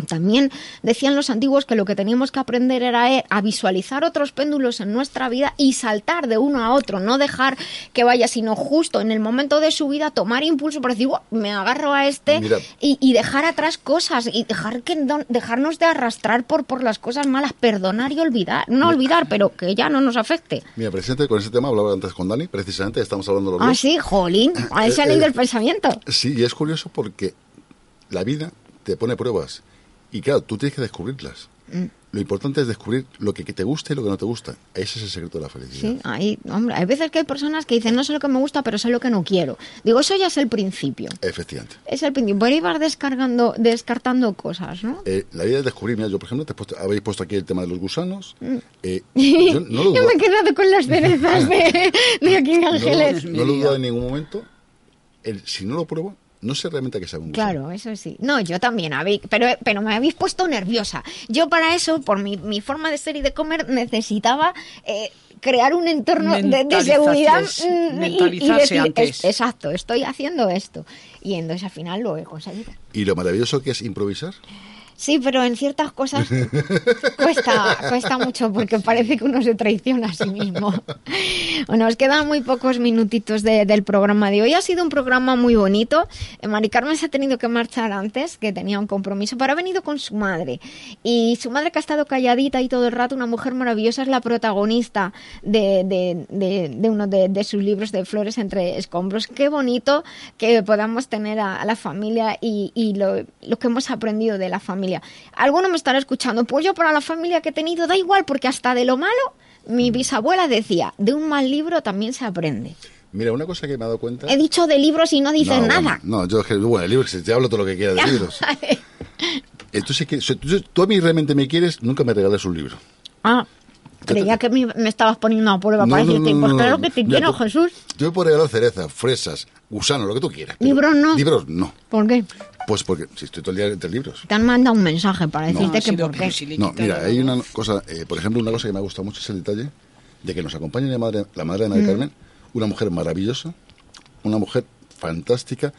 También decían los antiguos que lo que teníamos que aprender era eh, a visualizar otros péndulos en nuestra vida y saltar de uno a otro, no dejar que vaya, sino justo en el momento de su vida tomar impulso para decir, "Buah, me agarro a este y, y dejar atrás cosas y dejar que no- dejarnos de arrastrar por, por las cosas malas, perdonar y olvidar, no olvidar, pero que ya no nos afecte. Mira, presidente, con ese tema hablaba antes con Dani, precisamente, estamos hablando los Ah, dos. sí, jolín, ahí se ha Eh, eh, el pensamiento. Sí, y es curioso porque la vida te pone pruebas. Y claro, tú tienes que descubrirlas. Mm. Lo importante es descubrir lo que te gusta y lo que no te gusta. Ese es el secreto de la felicidad. Sí, hay, hombre, hay veces que hay personas que dicen, no sé lo que me gusta, pero sé lo que no quiero. Digo, eso ya es el principio. Efectivamente. Es el principio. Ahí vas descargando, descartando cosas, ¿no? Eh, la vida es descubrir. Mira, yo, por ejemplo, te puesto- habéis puesto aquí el tema de los gusanos. Mm. Eh, yo no lo Yo dudo- me he quedado con las cerezas de, de aquí no Ángeles. no lo dudo en ningún momento. El- si no lo pruebo, no sé realmente a qué sabe un gusano. Claro, eso sí. No, yo también, pero, pero me habéis puesto nerviosa. Yo para eso, por mi, mi forma de ser y de comer, necesitaba eh, crear un entorno de, seguridad. mm, y- y, mentalizarse decir, antes. "Es- exacto, estoy haciendo esto. Y entonces al final lo he conseguido. Y lo maravilloso que es improvisar. Sí, pero en ciertas cosas cuesta, cuesta mucho porque parece que uno se traiciona a sí mismo. Bueno, nos quedan muy pocos minutitos de- del programa de hoy. Ha sido un programa muy bonito. Eh, Mari Carmen se ha tenido que marchar antes, que tenía un compromiso, pero ha venido con su madre. Y su madre que ha estado calladita y todo el rato, una mujer maravillosa, es la protagonista de, de- de- de uno de sus libros de Flores entre escombros. Qué bonito que podamos tener a, a la familia y, y lo, lo que hemos aprendido de la familia. Alguno me estará escuchando, pues yo para la familia que he tenido da igual, porque hasta de lo malo, mi bisabuela decía, de un mal libro también se aprende. Mira, una cosa que me he dado cuenta. He dicho de libros y no dices no, nada. No, yo, que- bueno, el libro, si te hablo todo lo que quieras de libros. Entonces, que, tú, tú a mí realmente me quieres, nunca me regales un libro. Ah, creía que me, me estabas poniendo a prueba No, para decirte, no, pues claro que te quiero, Jesús. Yo puedo regalar cerezas, fresas, gusanos, lo que tú quieras. Libros no. Libros no. ¿Por qué? Pues porque si estoy todo el día entre libros. Te han mandado un mensaje para decirte que por qué. si No, mira, hay una cosa, eh, por ejemplo, una cosa que me ha gustado mucho es el detalle de que nos acompaña la madre, la madre de María Mm. Carmen, una mujer maravillosa, una mujer fantástica,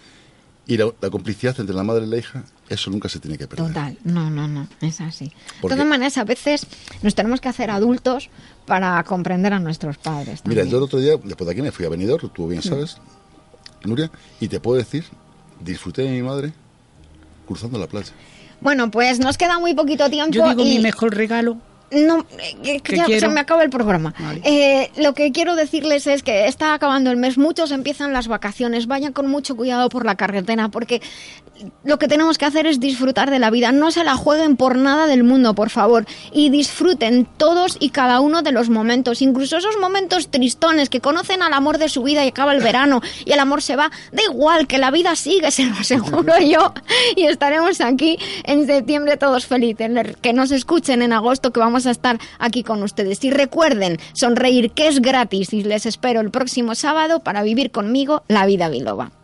y la, la complicidad entre la madre y la hija, eso nunca se tiene que perder. Total, no, no, no, es así. De ¿Por todas maneras, a veces nos tenemos que hacer adultos para comprender a nuestros padres. Mira, yo el otro día, después de aquí me fui a Benidorm, tú bien sabes, Nuria, y te puedo decir, disfruté de mi madre cruzando la playa. Bueno, pues nos queda muy poquito tiempo. Yo digo y... mi mejor regalo No, eh, ya se me acaba el programa. Eh, lo que quiero decirles es que está acabando el mes, muchos empiezan las vacaciones, vayan con mucho cuidado por la carretera, porque lo que tenemos que hacer es disfrutar de la vida. No se la jueguen por nada del mundo, por favor. Y disfruten todos y cada uno de los momentos, incluso esos momentos tristones que conocen al amor de su vida y acaba el verano y el amor se va. Da igual, que la vida sigue, se lo aseguro yo. Y estaremos aquí en septiembre todos felices. Que nos escuchen en agosto, que a estar aquí con ustedes. Y recuerden, sonreír que es gratis y les espero el próximo sábado para vivir conmigo la vida biloba.